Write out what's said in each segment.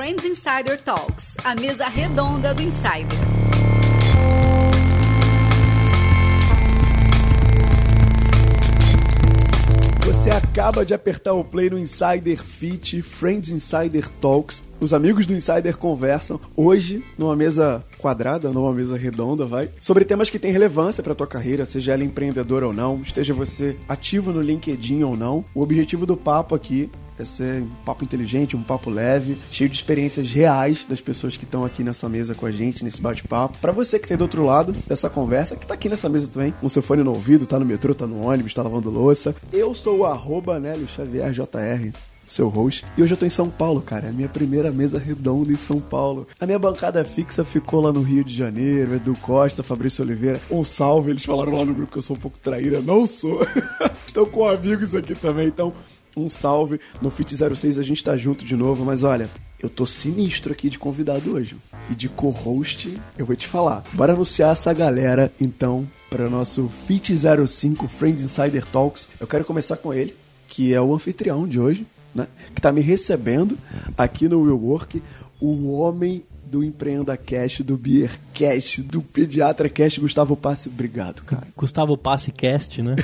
Friends Insider Talks, a mesa redonda do Insider. Você acaba de apertar o play no Insider Fit, Friends Insider Talks. Os amigos do Insider conversam hoje numa mesa quadrada, numa mesa redonda, vai, sobre temas que têm relevância para tua carreira, seja ela empreendedor ou não, esteja você ativo no LinkedIn ou não. O objetivo do papo aqui é ser um papo inteligente, um papo leve, cheio de experiências reais das pessoas que estão aqui nessa mesa com a gente, nesse bate-papo. Para você que tá do outro lado dessa conversa, que tá aqui nessa mesa também, com seu fone no ouvido, tá no metrô, tá no ônibus, tá lavando louça. Eu sou o arroba Nélio Xavier JR seu host. E hoje eu tô em São Paulo, cara. É a minha primeira mesa redonda em São Paulo. A minha bancada fixa ficou lá no Rio de Janeiro, Edu Costa, Fabrício Oliveira. Um salve, eles falaram lá no grupo que eu sou um pouco traíra. Não sou. Estão com amigos aqui também, então um salve. No Fit 06 a gente tá junto de novo, mas olha, eu tô sinistro aqui de convidado hoje. E de co-host, eu vou te falar. Bora anunciar essa galera, então, para o nosso Fit 05 Friends Insider Talks. Eu quero começar com ele, que é o anfitrião de hoje, né? Que tá me recebendo aqui no Real Work, o homem do Empreenda Cash, do Beer Cash, do Pediatra Cash, Gustavo Passe. Obrigado, cara. Gustavo Passe Cast, né?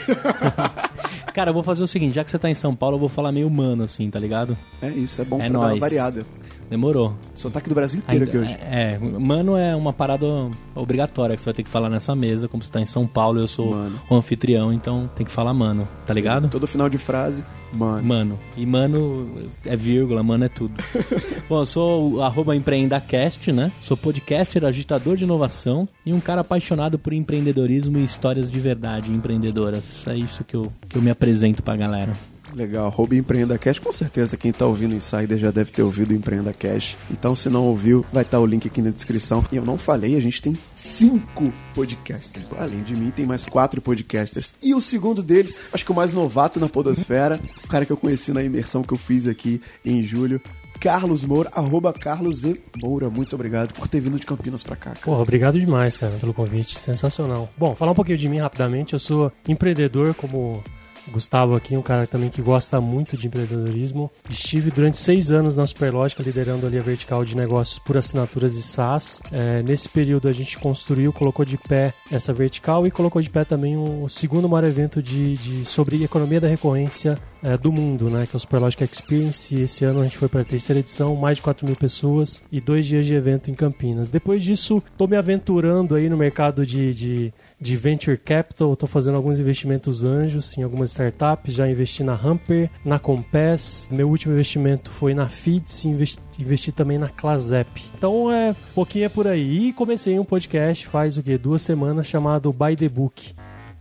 cara, eu vou fazer o seguinte, já que você tá em São Paulo, eu vou falar meio humano, assim, tá ligado? É isso, é bom É pra dar uma nóis. variada. Demorou. Sotaque do Brasil inteiro aqui Ainda- hoje. É, é, mano é uma parada obrigatória que você vai ter que falar nessa mesa, como você tá em São Paulo, eu sou Mano. o anfitrião, então tem que falar mano, tá ligado? Todo final de frase, mano. Mano. E mano é vírgula, mano é tudo. Bom, eu sou o arroba empreendacast, né? Sou podcaster, agitador de inovação e um cara apaixonado por empreendedorismo e histórias de verdade empreendedoras. É isso que eu, que eu me apresento pra galera. Legal, arroba Empreenda Cash, com certeza quem tá ouvindo o Insider já deve ter ouvido o Empreenda Cash. Então, se não ouviu, vai estar o link aqui na descrição. E eu não falei, a gente tem cinco podcasters. Além de mim, tem mais quatro podcasters. E o segundo deles, acho que o mais novato na podosfera, o cara que eu conheci na imersão que eu fiz aqui em julho, Carlos Moura, arroba Carlos E. Moura. Muito obrigado por ter vindo de Campinas pra cá. cara. Porra, obrigado demais, cara, pelo convite. Sensacional. Bom, falar um pouquinho de mim rapidamente. Eu sou empreendedor, como Gustavo aqui, um cara também que gosta muito de empreendedorismo. Estive durante seis anos na Superlógica, liderando ali a vertical de negócios por assinaturas e SaaS. É, nesse período a gente construiu, colocou de pé essa vertical e colocou de pé também um- o segundo maior evento de, de- sobre economia da recorrência é, do mundo, né? Que é o Superlógica Experience. E esse ano a gente foi para a terceira edição, mais de 4 mil pessoas e dois dias de evento em Campinas. Depois disso, tô me aventurando aí no mercado de, de, de venture capital. Tô fazendo alguns investimentos anjos em algumas startups. Já investi na Hamper, na Compass. Meu último investimento foi na Feeds investi, também na Clasep. Então é pouquinho é por aí. E comecei um podcast faz o quê? Duas semanas chamado By the Book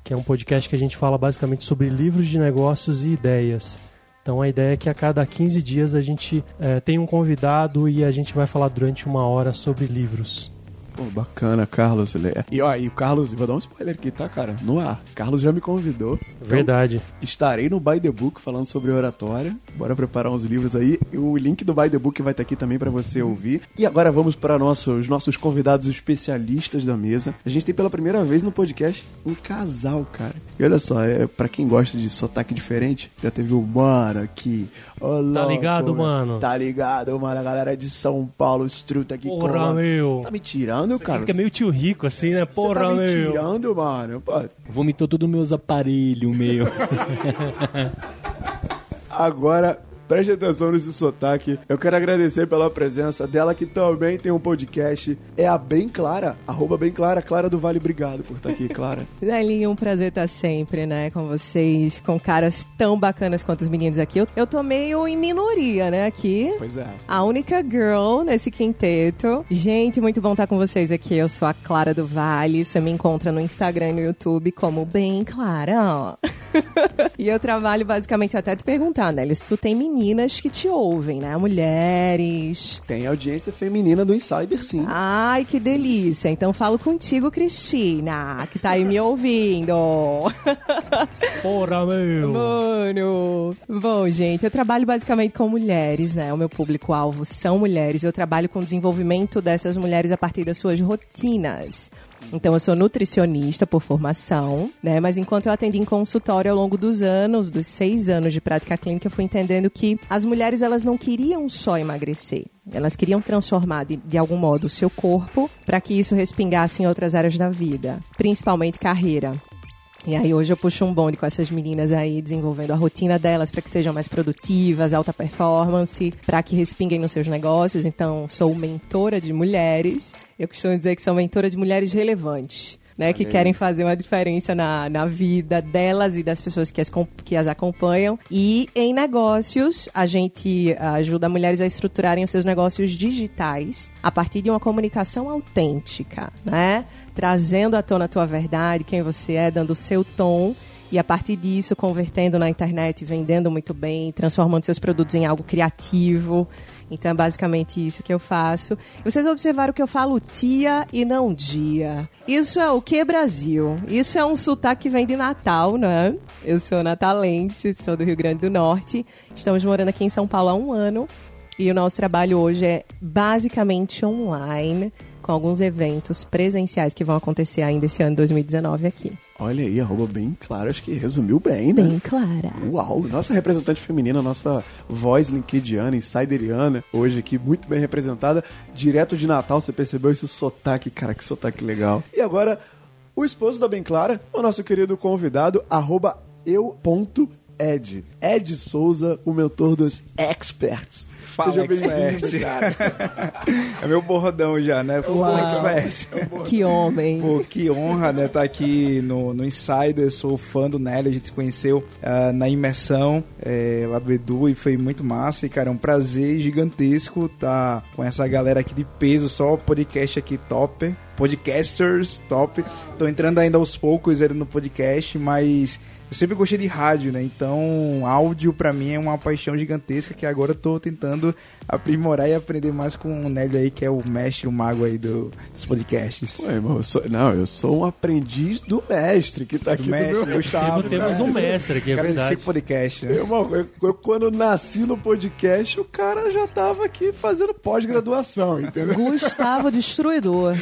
que é um podcast que a gente fala basicamente sobre livros de negócios e ideias. Então a ideia é que a cada 15 dias a gente eh, tem um convidado e a gente vai falar durante uma hora sobre livros. Pô, bacana, Carlos. Ele é- E ó, e o Carlos, vou dar um spoiler aqui, tá, cara? No ar. Carlos já me convidou. Então, Verdade. Estarei no By the Book falando sobre oratória. Bora preparar uns livros aí. O link do By the Book vai estar aqui também para você ouvir. E agora vamos para nosso, os nossos convidados especialistas da mesa. A gente tem pela primeira vez no podcast um casal, cara. E olha só, é, para quem gosta de sotaque diferente, já teve o mano aqui. Ô, louco, ligado, mano? Tá ligado, mano? A galera de São Paulo, Struta aqui. Porra, colando. meu. Você tá me tirando, cara? Fica meio tio rico assim, né? Você Porra, tá me meu. tirando, mano? Pô, Vomitou todos meus aparelhos, meu. Agora, preste atenção nesse sotaque. Eu quero agradecer pela presença dela, que também tem um podcast. É a Bem Clara, arroba Bem Clara, Clara do Vale. Obrigado por estar aqui, Clara. Delinho, um prazer estar sempre, né, com vocês, com caras tão bacanas quanto os meninos aqui. Eu, eu tô meio em minoria, né, aqui. Pois é. A única girl nesse quinteto. Gente, muito bom estar com vocês aqui. Eu sou a Clara do Vale. Você me encontra no Instagram e no YouTube como Bem Clara. e eu trabalho basicamente até te perguntar, né, se tu tem meninas que te ouvem, né? Mulheres. Tem audiência feminina do Insider, sim. Ai, que delícia. Então falo contigo, Cristina, que tá aí me ouvindo. Porra, meu. Mano. Bom, gente, eu trabalho basicamente com mulheres, né? O meu público-alvo são mulheres. Eu trabalho com o desenvolvimento dessas mulheres a partir das suas rotinas. Então, eu sou nutricionista por formação, né? Mas enquanto eu atendi em consultório ao longo dos anos, dos seis anos de prática clínica, eu fui entendendo que as mulheres elas não queriam só emagrecer. Elas queriam transformar de, de algum modo o seu corpo para que isso respingasse em outras áreas da vida, principalmente carreira. E aí hoje eu puxo um bonde com essas meninas aí, desenvolvendo a rotina delas para que sejam mais produtivas, alta performance, para que respinguem nos seus negócios. Então, sou mentora de mulheres. Eu costumo dizer que sou mentora de mulheres relevantes. Né, que querem fazer uma diferença na, na vida delas e das pessoas que as, que as acompanham. E em negócios, a gente ajuda mulheres a estruturarem os seus negócios digitais a partir de uma comunicação autêntica, né? trazendo à tona a tua verdade, quem você é, dando o seu tom e a partir disso convertendo na internet, vendendo muito bem, transformando seus produtos em algo criativo. Então é basicamente isso que eu faço. Vocês observaram que eu falo tia e não dia. Isso é o que, Brasil? Isso é um sotaque que vem de Natal, né? Eu sou natalense, sou do Rio Grande do Norte. Estamos morando aqui em São Paulo há um ano. E o nosso trabalho hoje é basicamente online com alguns eventos presenciais que vão acontecer ainda esse ano 2019 aqui. Olha aí, arroba bem clara, acho que resumiu bem, né? Bem clara. Uau, nossa representante feminina, nossa voz linkediana, insideriana, hoje aqui muito bem representada, direto de Natal, você percebeu esse sotaque, cara, que sotaque legal. E agora, o esposo da Bem Clara, o nosso querido convidado, arroba eu.ed. Ed Souza, o mentor dos experts. Fala, Seja expert. é meu bordão já, né? Fala, expert. Que homem. Pô, que honra, né? Estar tá aqui no, no Insider. Sou fã do Nelly. A gente se conheceu uh, na imersão é, lá do Edu e foi muito massa. E, cara, é um prazer gigantesco estar tá com essa galera aqui de peso. Só podcast aqui top podcasters top. Tô entrando ainda aos poucos ali no podcast, mas eu sempre gostei de rádio, né? Então, áudio para mim é uma paixão gigantesca que agora eu tô tentando aprimorar e aprender mais com o Nélio aí, que é o mestre, o mago aí do, dos podcasts. Ué, irmão, eu sou, não, eu sou um aprendiz do mestre que tá aqui do, mestre, do meu Gustavo. Temos um mestre aqui, é cara verdade. podcast, né? Irmão, eu, eu, quando nasci no podcast, o cara já tava aqui fazendo pós-graduação, entendeu? Gustavo Destruidor.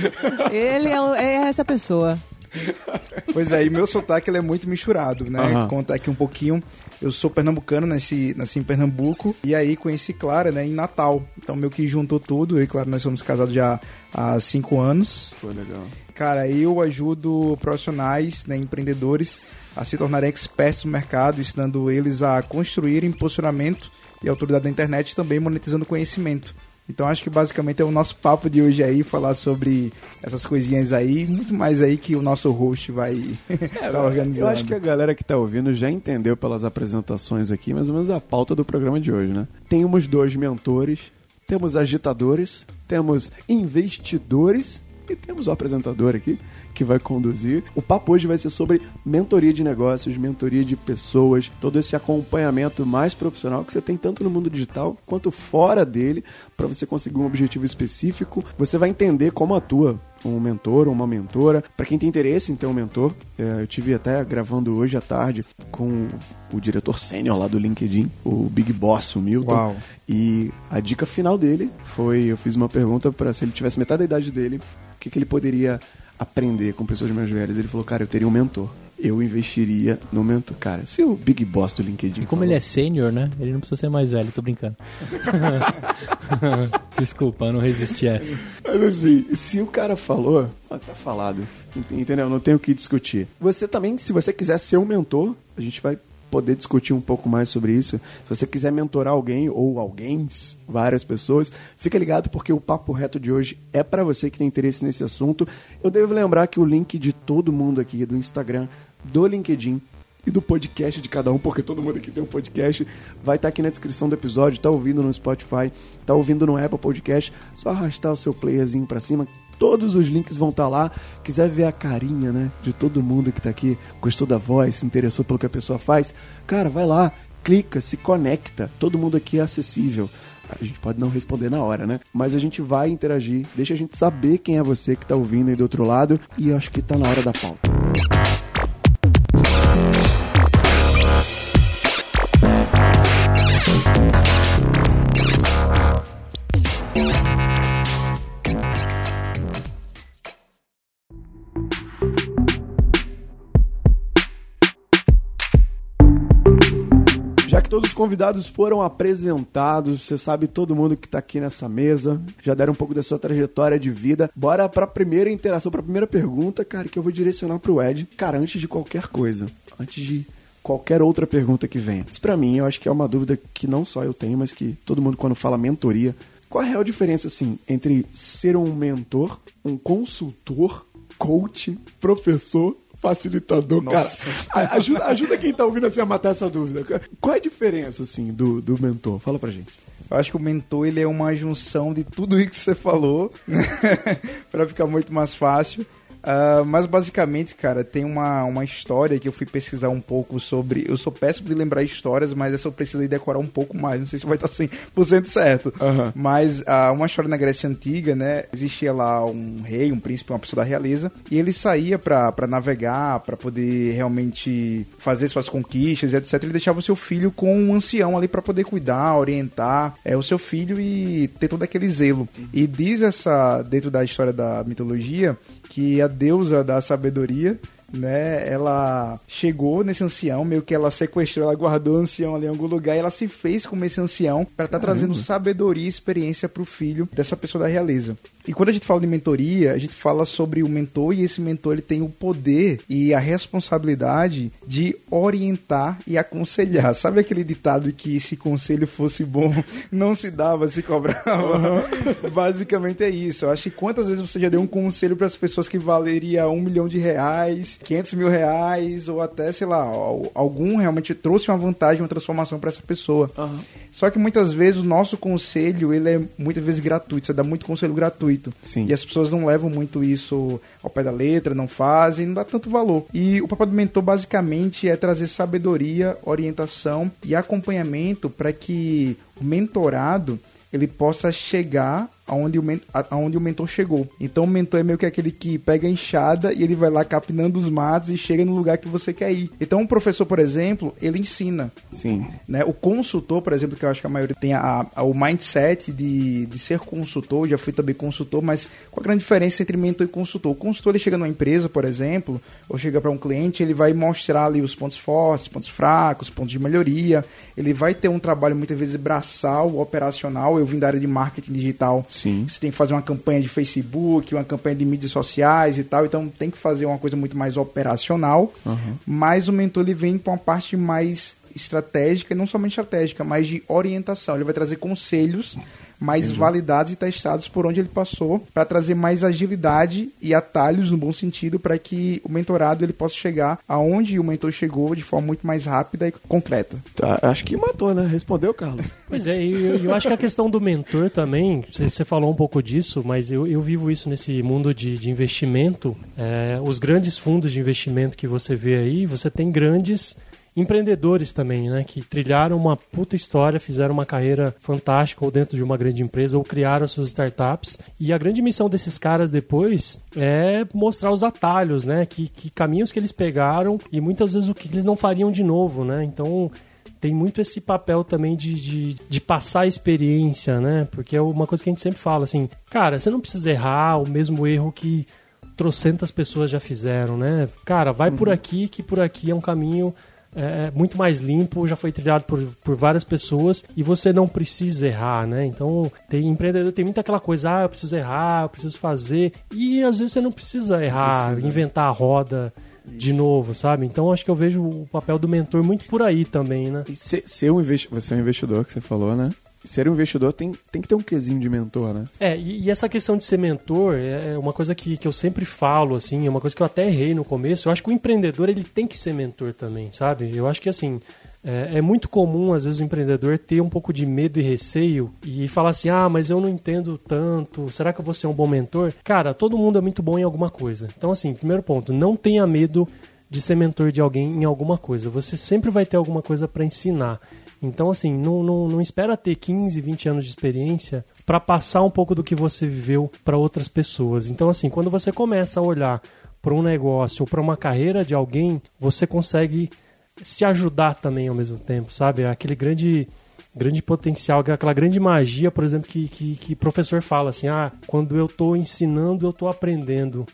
Ele é, é essa pessoa. Pois é, e meu sotaque ele é muito misturado, né? Uhum. Contar aqui um pouquinho. Eu sou pernambucano, nasci, nasci em Pernambuco. E aí conheci Clara, né, em Natal. Então meio que juntou tudo. Eu e Clara, nós somos casados já há cinco anos. Foi legal. Cara, eu ajudo profissionais, né, empreendedores, a se tornarem expertos no mercado, ensinando eles a construírem posicionamento e autoridade da internet também monetizando conhecimento. Então acho que basicamente é o nosso papo de hoje aí, falar sobre essas coisinhas aí, muito mais aí que o nosso host vai é, tá organizando. Eu acho que a galera que está ouvindo já entendeu pelas apresentações aqui, mais ou menos a pauta do programa de hoje, né? Temos dois mentores, temos agitadores, temos investidores e temos o apresentador aqui que vai conduzir. O papo hoje vai ser sobre mentoria de negócios, mentoria de pessoas, todo esse acompanhamento mais profissional que você tem tanto no mundo digital quanto fora dele, para você conseguir um objetivo específico. Você vai entender como atua um mentor ou uma mentora. Para quem tem interesse em ter um mentor, é, eu tive até gravando hoje à tarde com o diretor sênior lá do LinkedIn, o Big Boss, o Milton. Uau. E a dica final dele foi: eu fiz uma pergunta para se ele tivesse metade da idade dele, o que, que ele poderia aprender com pessoas mais velhas. Ele falou, cara, eu teria um mentor. Eu investiria no mentor. Cara, se o Big Boss do LinkedIn. E como falou... ele é sênior, né? Ele não precisa ser mais velho, tô brincando. Desculpa, eu não resisti a essa. Mas assim, se o cara falou, tá falado. Entendeu? Não tem o que discutir. Você também, se você quiser ser um mentor, a gente vai poder discutir um pouco mais sobre isso. Se você quiser mentorar alguém ou alguém, várias pessoas, fica ligado porque o papo reto de hoje é para você que tem interesse nesse assunto. Eu devo lembrar que o link de todo mundo aqui do Instagram, do LinkedIn e do podcast de cada um, porque todo mundo aqui tem um podcast, vai estar tá aqui na descrição do episódio, tá ouvindo no Spotify, tá ouvindo no Apple Podcast, só arrastar o seu playerzinho para cima, Todos os links vão estar tá lá. Quiser ver a carinha, né, de todo mundo que está aqui, gostou da voz, se interessou pelo que a pessoa faz, cara, vai lá, clica, se conecta. Todo mundo aqui é acessível. A gente pode não responder na hora, né? Mas a gente vai interagir, deixa a gente saber quem é você que está ouvindo aí do outro lado e acho que está na hora da pauta. Os convidados foram apresentados, você sabe todo mundo que tá aqui nessa mesa, já deram um pouco da sua trajetória de vida. Bora pra primeira interação, pra primeira pergunta, cara, que eu vou direcionar pro Ed. Cara, antes de qualquer coisa, antes de qualquer outra pergunta que venha. Isso pra mim, eu acho que é uma dúvida que não só eu tenho, mas que todo mundo quando fala mentoria, qual é a real diferença, assim, entre ser um mentor, um consultor, coach, professor facilitador, Nossa. cara. Ajuda, ajuda quem tá ouvindo assim a matar essa dúvida. Qual é a diferença, assim, do, do mentor? Fala pra gente. Eu acho que o mentor ele é uma junção de tudo isso que você falou, né? para ficar muito mais fácil. Ah, mas basicamente, cara, tem uma, uma história que eu fui pesquisar um pouco sobre. Eu sou péssimo de lembrar histórias, mas essa eu precisei decorar um pouco mais. Não sei se vai estar 100% certo. Aham. Mas ah, uma história na Grécia Antiga, né? Existia lá um rei, um príncipe, uma pessoa da realeza, e ele saía pra pra navegar, pra poder realmente fazer suas conquistas, etc. Ele deixava o seu filho com um ancião ali pra poder cuidar, orientar é, o seu filho e ter todo aquele zelo. E diz essa, dentro da história da mitologia, que a deusa da sabedoria né, ela chegou nesse ancião, meio que ela sequestrou, ela guardou o ancião ali em algum lugar e ela se fez como esse ancião para estar trazendo sabedoria e experiência pro filho dessa pessoa da realeza. E quando a gente fala de mentoria, a gente fala sobre o mentor e esse mentor ele tem o poder e a responsabilidade de orientar e aconselhar. Sabe aquele ditado que se conselho fosse bom, não se dava, se cobrava? Basicamente é isso. Eu acho que quantas vezes você já deu um conselho para as pessoas que valeria um milhão de reais, 500 mil reais, ou até, sei lá, al- algum realmente trouxe uma vantagem, uma transformação para essa pessoa. Só que muitas vezes o nosso conselho, ele é muitas vezes gratuito, você dá muito conselho gratuito. Sim. E as pessoas não levam muito isso ao pé da letra, não fazem, não dá tanto valor. E o papel do mentor basicamente é trazer sabedoria, orientação e acompanhamento para que o mentorado ele possa chegar aonde o, aonde o mentor chegou. Então o mentor é meio que aquele que pega a enxada e ele vai lá capinando os matos e chega no lugar que você quer ir. Então um professor, por exemplo, ele ensina Sim. né? O consultor, por exemplo, que eu acho que a maioria tem a, a- o mindset de, de ser consultor, já fui também consultor, mas qual a grande diferença entre mentor e consultor? O consultor ele chega numa empresa, por exemplo, ou chega para um cliente, ele vai mostrar ali os pontos fortes, pontos fracos, pontos de melhoria. Ele vai ter um trabalho muitas vezes braçal, operacional. Eu vim da área de marketing digital. Sim. Você tem que fazer uma campanha de Facebook, uma campanha de mídias sociais e tal, então tem que fazer uma coisa muito mais operacional. Mas o mentor ele vem para uma parte mais estratégica, e não somente estratégica, mas de orientação. Ele vai trazer conselhos mais validados e testados por onde ele passou, para trazer mais agilidade e atalhos no bom sentido, para que o mentorado ele possa chegar aonde o mentor chegou de forma muito mais rápida e concreta. Tá, acho que matou, né? Respondeu, Carlos. Pois é, e eu, eu acho que a questão do mentor também, você, você falou um pouco disso, mas eu, eu vivo isso nesse mundo de, de investimento. É, os grandes fundos de investimento que você vê aí, você tem grandes empreendedores também, né? Que trilharam uma puta história, fizeram uma carreira fantástica ou dentro de uma grande empresa ou criaram as suas startups. E a grande missão desses caras depois é mostrar os atalhos, né? Que, que caminhos que eles pegaram e muitas vezes o que eles não fariam de novo, né? Então tem muito esse papel também de, de, de passar a experiência, né? Porque é uma coisa que a gente sempre fala, assim, cara, você não precisa errar o mesmo erro que trocentas pessoas já fizeram, né? Cara, vai por aqui, que por aqui é um caminho é, muito mais limpo, já foi trilhado por, por várias pessoas e você não precisa errar, né? Então, tem empreendedor, tem muita aquela coisa, ah, eu preciso errar, eu preciso fazer, e às vezes você não precisa errar, inventar a roda de novo, sabe? Então, acho que eu vejo o papel do mentor muito por aí também, né? Ser, ser um investi você é um investidor, que você falou, né? Ser um investidor tem, tem que ter um quesinho de mentor, né? É, e, e essa questão de ser mentor é uma coisa que, que eu sempre falo, assim, é uma coisa que eu até errei no começo. Eu acho que o empreendedor, ele tem que ser mentor também, sabe? Eu acho que, assim, é, é muito comum, às vezes, o empreendedor ter um pouco de medo e receio e falar assim, ah, mas eu não entendo tanto, será que eu vou ser um bom mentor? Cara, todo mundo é muito bom em alguma coisa. Então, assim, primeiro ponto, não tenha medo de ser mentor de alguém em alguma coisa. Você sempre vai ter alguma coisa para ensinar. Então, assim, não, não, não espera ter 15, 20 anos de experiência para passar um pouco do que você viveu para outras pessoas. Então, assim, quando você começa a olhar para um negócio ou para uma carreira de alguém, você consegue se ajudar também ao mesmo tempo, sabe? Aquele grande grande potencial, aquela grande magia, por exemplo, que, que, que professor fala assim, ah, quando eu estou ensinando, eu estou aprendendo.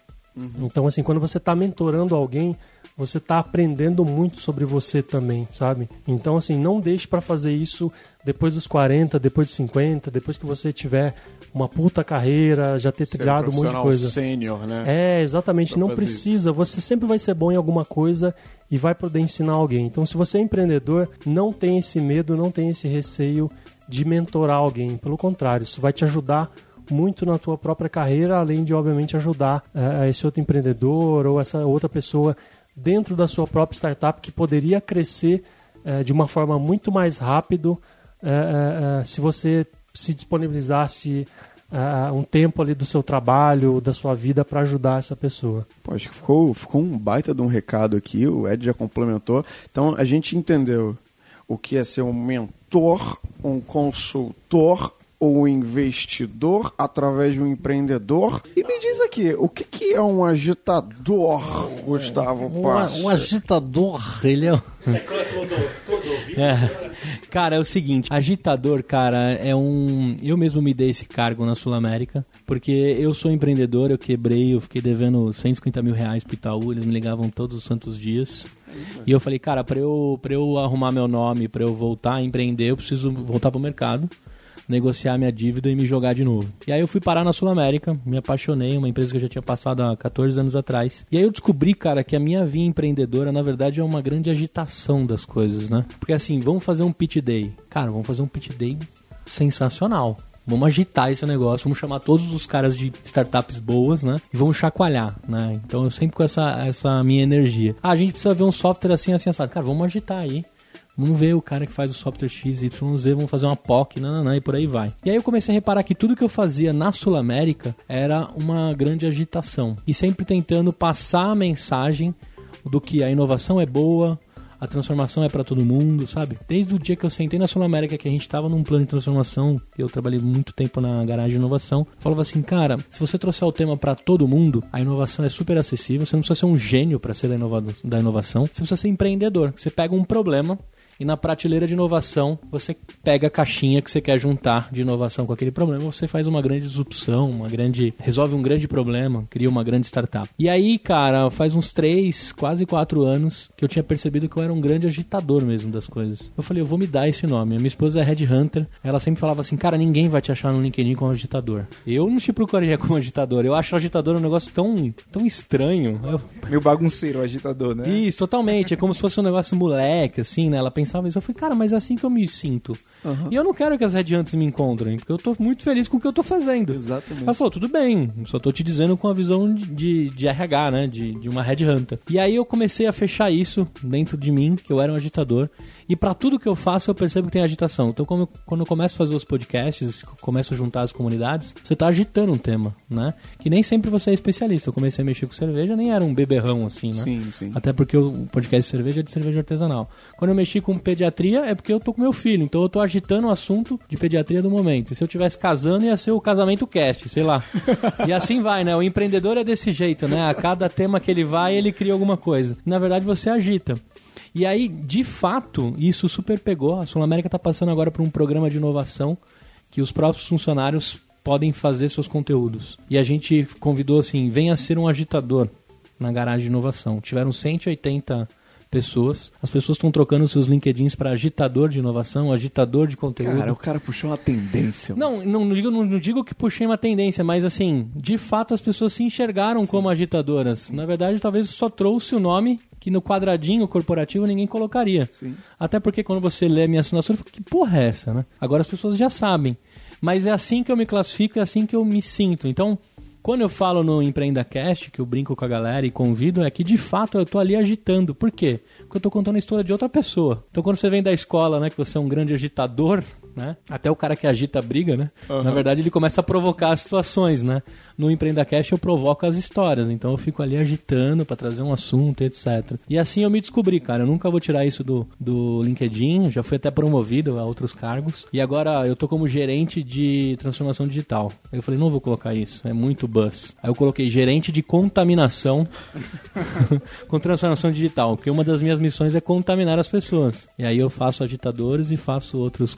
Então, assim, quando você está mentorando alguém, você está aprendendo muito sobre você também, sabe? Então, assim, não deixe para fazer isso depois dos 40, depois dos 50, depois que você tiver uma puta carreira, já ter trilhado um monte de coisa. sênior, né? É, exatamente. Pra Não fazer precisa. Você sempre vai ser bom em alguma coisa e vai poder ensinar alguém. Então, se você é empreendedor, não tem esse medo, não tem esse receio de mentorar alguém. Pelo contrário, isso vai te ajudar muito na tua própria carreira, além de, obviamente, ajudar eh, esse outro empreendedor ou essa outra pessoa dentro da sua própria startup que poderia crescer eh, de uma forma muito mais rápido eh, eh, se você se disponibilizasse um tempo ali do seu trabalho, da sua vida para ajudar essa pessoa. Pô, acho que ficou, ficou um baita de um recado aqui, o Ed já complementou. Então a gente entendeu o que é ser um mentor, um consultor ou um investidor através de um empreendedor. E me diz aqui, o que, que é um agitador, Gustavo Um, Passo? um agitador, ele é. um- É. Cara, é o seguinte, agitador, cara, é um. Eu mesmo me dei esse cargo na Sul América, porque eu sou empreendedor, eu quebrei, eu fiquei devendo 150 mil reais pro Itaú, eles me ligavam todos os santos dias. E eu falei, cara, pra eu, pra eu arrumar meu nome, pra eu voltar a empreender, eu preciso voltar pro mercado, negociar minha dívida e me jogar de novo. E aí eu fui parar na Sul América, me apaixonei, uma empresa que eu já tinha passado há 14 anos atrás. E aí eu descobri, cara, que a minha via empreendedora, na verdade, é uma grande agitação das coisas, né? Porque assim, vamos fazer um pitch day. Cara, vamos fazer um pitch day sensacional. Vamos agitar esse negócio, vamos chamar todos os caras de startups boas, né? E vamos chacoalhar, né? Então eu sempre com essa, essa minha energia. Ah, a gente precisa ver um software assim, assim, assado. Cara, vamos agitar aí. Vamos ver o cara que faz o software XYZ, vamos fazer uma POC, nananã, e por aí vai. E aí eu comecei a reparar que tudo que eu fazia na Sul América era uma grande agitação. E sempre tentando passar a mensagem do que a inovação é boa, a transformação é para todo mundo, sabe? Desde o dia que eu sentei na Sul América, que a gente tava num plano de transformação, eu trabalhei muito tempo na garagem de inovação, falava assim, cara, se você trouxer o tema para todo mundo, a inovação é super acessível, você não precisa ser um gênio para ser da, da inovação, você precisa ser empreendedor. Você pega um problema e na prateleira de inovação, você pega a caixinha que você quer juntar de inovação com aquele problema, você faz uma grande disrupção, uma grande. resolve um grande problema, cria uma grande startup. E aí, cara, faz uns três, quase quatro anos que eu tinha percebido que eu era um grande agitador mesmo das coisas. Eu falei, eu vou me dar esse nome. A minha esposa é Red Hunter, ela sempre falava assim, cara, ninguém vai te achar no LinkedIn como agitador. Eu não te procuraria como agitador, eu acho agitador um negócio tão, tão estranho. Eu, Meio bagunceiro, o agitador, né? isso, totalmente. É como se fosse um negócio moleque, assim, né? Ela pensava isso. Eu falei, cara, mas é assim que eu me sinto. E eu não quero que as Red Hunters me encontrem, porque eu tô muito feliz com o que eu tô fazendo. Exatamente. Ela falou, tudo bem, só tô te dizendo com a visão de, de, de RH, né? De, de uma Red Hunter. E aí eu comecei a fechar isso dentro de mim, que eu era um agitador. E pra tudo que eu faço, eu percebo que tem agitação. Então, eu- quando eu começo a fazer os podcasts, começo a juntar as comunidades, você tá agitando um tema, né? Que nem sempre você é especialista. Eu comecei a mexer com cerveja, nem era um beberrão assim, né? Sim, sim. Até porque o podcast de cerveja é de cerveja artesanal. Quando eu mexi com pediatria é porque eu tô com meu filho, então eu tô agitando o assunto de pediatria do momento. E se eu tivesse casando, ia ser o casamento cast, sei lá. e assim vai, né? O empreendedor é desse jeito, né? A cada tema que ele vai, ele cria alguma coisa. Na verdade, você agita. E aí, de fato, isso super pegou. A Sul América está passando agora por um programa de inovação que os próprios funcionários podem fazer seus conteúdos. E a gente convidou assim, venha ser um agitador na garagem de inovação. Tiveram 180 pessoas. As pessoas estão trocando seus LinkedIns para agitador de inovação, agitador de conteúdo. Cara, o cara puxou uma tendência. Não, não, não digo, não, não digo que puxei uma tendência, mas assim, de fato as pessoas se enxergaram como agitadoras. Na verdade, talvez só trouxe o nome que no quadradinho corporativo ninguém colocaria. Sim. Até porque quando você lê a minha assinatura, fala, que porra é essa, né? Agora as pessoas já sabem. Mas é assim que eu me classifico, é assim que eu me sinto. Então, quando eu falo no EmpreendaCast, que eu brinco com a galera e convido, é que de fato eu tô ali agitando. Por quê? Porque eu tô contando a história de outra pessoa. Então quando você vem da escola, né, que você é um grande agitador, né? Até o cara que agita briga, né? Na verdade ele começa a provocar as situações, né? No EmpreendaCast eu provoco as histórias, então eu fico ali agitando pra trazer um assunto, etc. E assim eu me descobri, cara. Eu nunca vou tirar isso do, do LinkedIn, já fui até promovido a outros cargos. E agora eu tô como gerente de transformação digital. Eu falei, não vou colocar isso, é muito buzz. Aí eu coloquei gerente de contaminação com transformação digital, porque uma das minhas missões é contaminar as pessoas. E aí eu faço agitadores e faço outros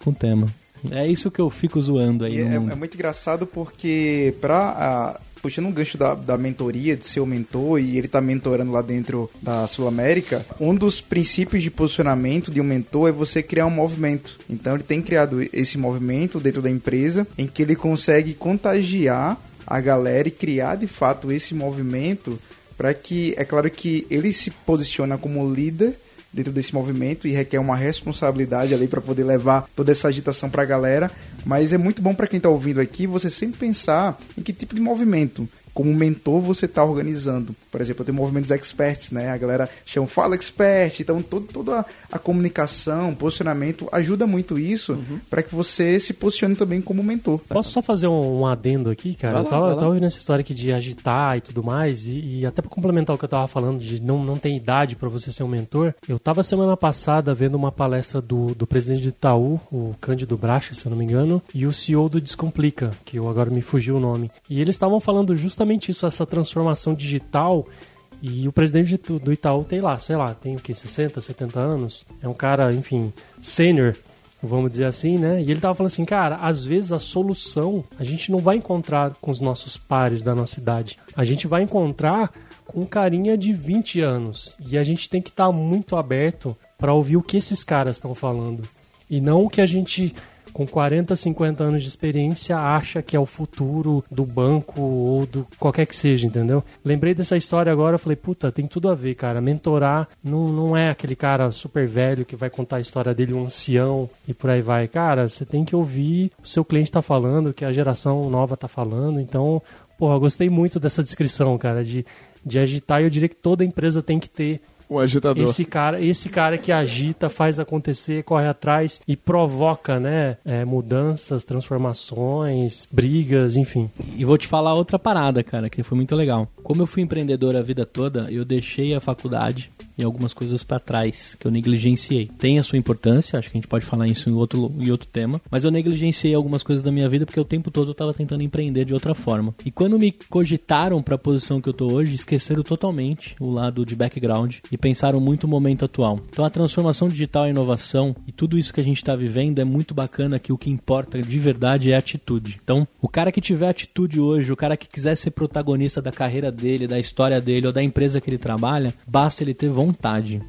com o tema. É isso que eu fico zoando aí é, é muito engraçado porque pra, ah, puxando um gancho da, da mentoria, de ser o mentor, e ele tá mentorando lá dentro da Sul América, um dos princípios de posicionamento de um mentor é você criar um movimento. Então ele tem criado esse movimento dentro da empresa em que ele consegue contagiar a galera e criar de fato esse movimento para que é claro que ele se posiciona como líder dentro desse movimento e requer uma responsabilidade ali para poder levar toda essa agitação para a galera, mas é muito bom para quem está ouvindo aqui você sempre pensar em que tipo de movimento como mentor você está organizando. Por exemplo, eu tenho movimentos experts, né? A galera chama Fala Expert. Então, todo, toda a comunicação, posicionamento ajuda muito isso uhum. para que você se posicione também como mentor. Posso só fazer um, um adendo aqui, cara? Lá, eu tava, tava ouvindo essa história aqui de agitar e tudo mais, e, e até para complementar o que eu tava falando de não, não ter idade para você ser um mentor, eu tava semana passada vendo uma palestra do, do presidente do Itaú, o Cândido Bracho, se eu não me engano, e o CEO do Descomplica, que eu agora me fugiu o nome. E eles estavam falando justamente exatamente isso, essa transformação digital. E o presidente do Itaú tem lá, sei lá, tem o que, 60, 70 anos? É um cara, enfim, sênior, vamos dizer assim, né? E ele tava falando assim, cara, às vezes a solução a gente não vai encontrar com os nossos pares da nossa idade. A gente vai encontrar com carinha de 20 anos. E a gente tem que estar tá muito aberto para ouvir o que esses caras estão falando. E não o que a gente com 40, 50 anos de experiência acha que é o futuro do banco ou do qualquer que seja, entendeu? Lembrei dessa história agora, falei, puta, tem tudo a ver, cara. Mentorar não, não é aquele cara super velho que vai contar a história dele, um ancião e por aí vai. Cara, você tem que ouvir o seu cliente tá falando, o que a geração nova tá falando. Então, porra, gostei muito dessa descrição, cara, de, de agitar. Eu diria que toda empresa tem que ter o agitador. Esse cara, esse cara que agita, faz acontecer, corre atrás e provoca, né? É, mudanças, transformações, brigas, enfim. E vou te falar outra parada, cara, que foi muito legal. Como eu fui empreendedor a vida toda, eu deixei a faculdade e algumas coisas para trás que eu negligenciei. Tem a sua importância, acho que a gente pode falar isso em outro, em outro tema, mas eu negligenciei algumas coisas da minha vida porque o tempo todo eu estava tentando empreender de outra forma. E quando me cogitaram para a posição que eu tô hoje, esqueceram totalmente o lado de background e pensaram muito o momento atual. Então a transformação digital e inovação e tudo isso que a gente está vivendo é muito bacana que o que importa de verdade é a atitude. Então, o cara que tiver atitude hoje, o cara que quiser ser protagonista da carreira dele, da história dele ou da empresa que ele trabalha, basta ele ter vontade.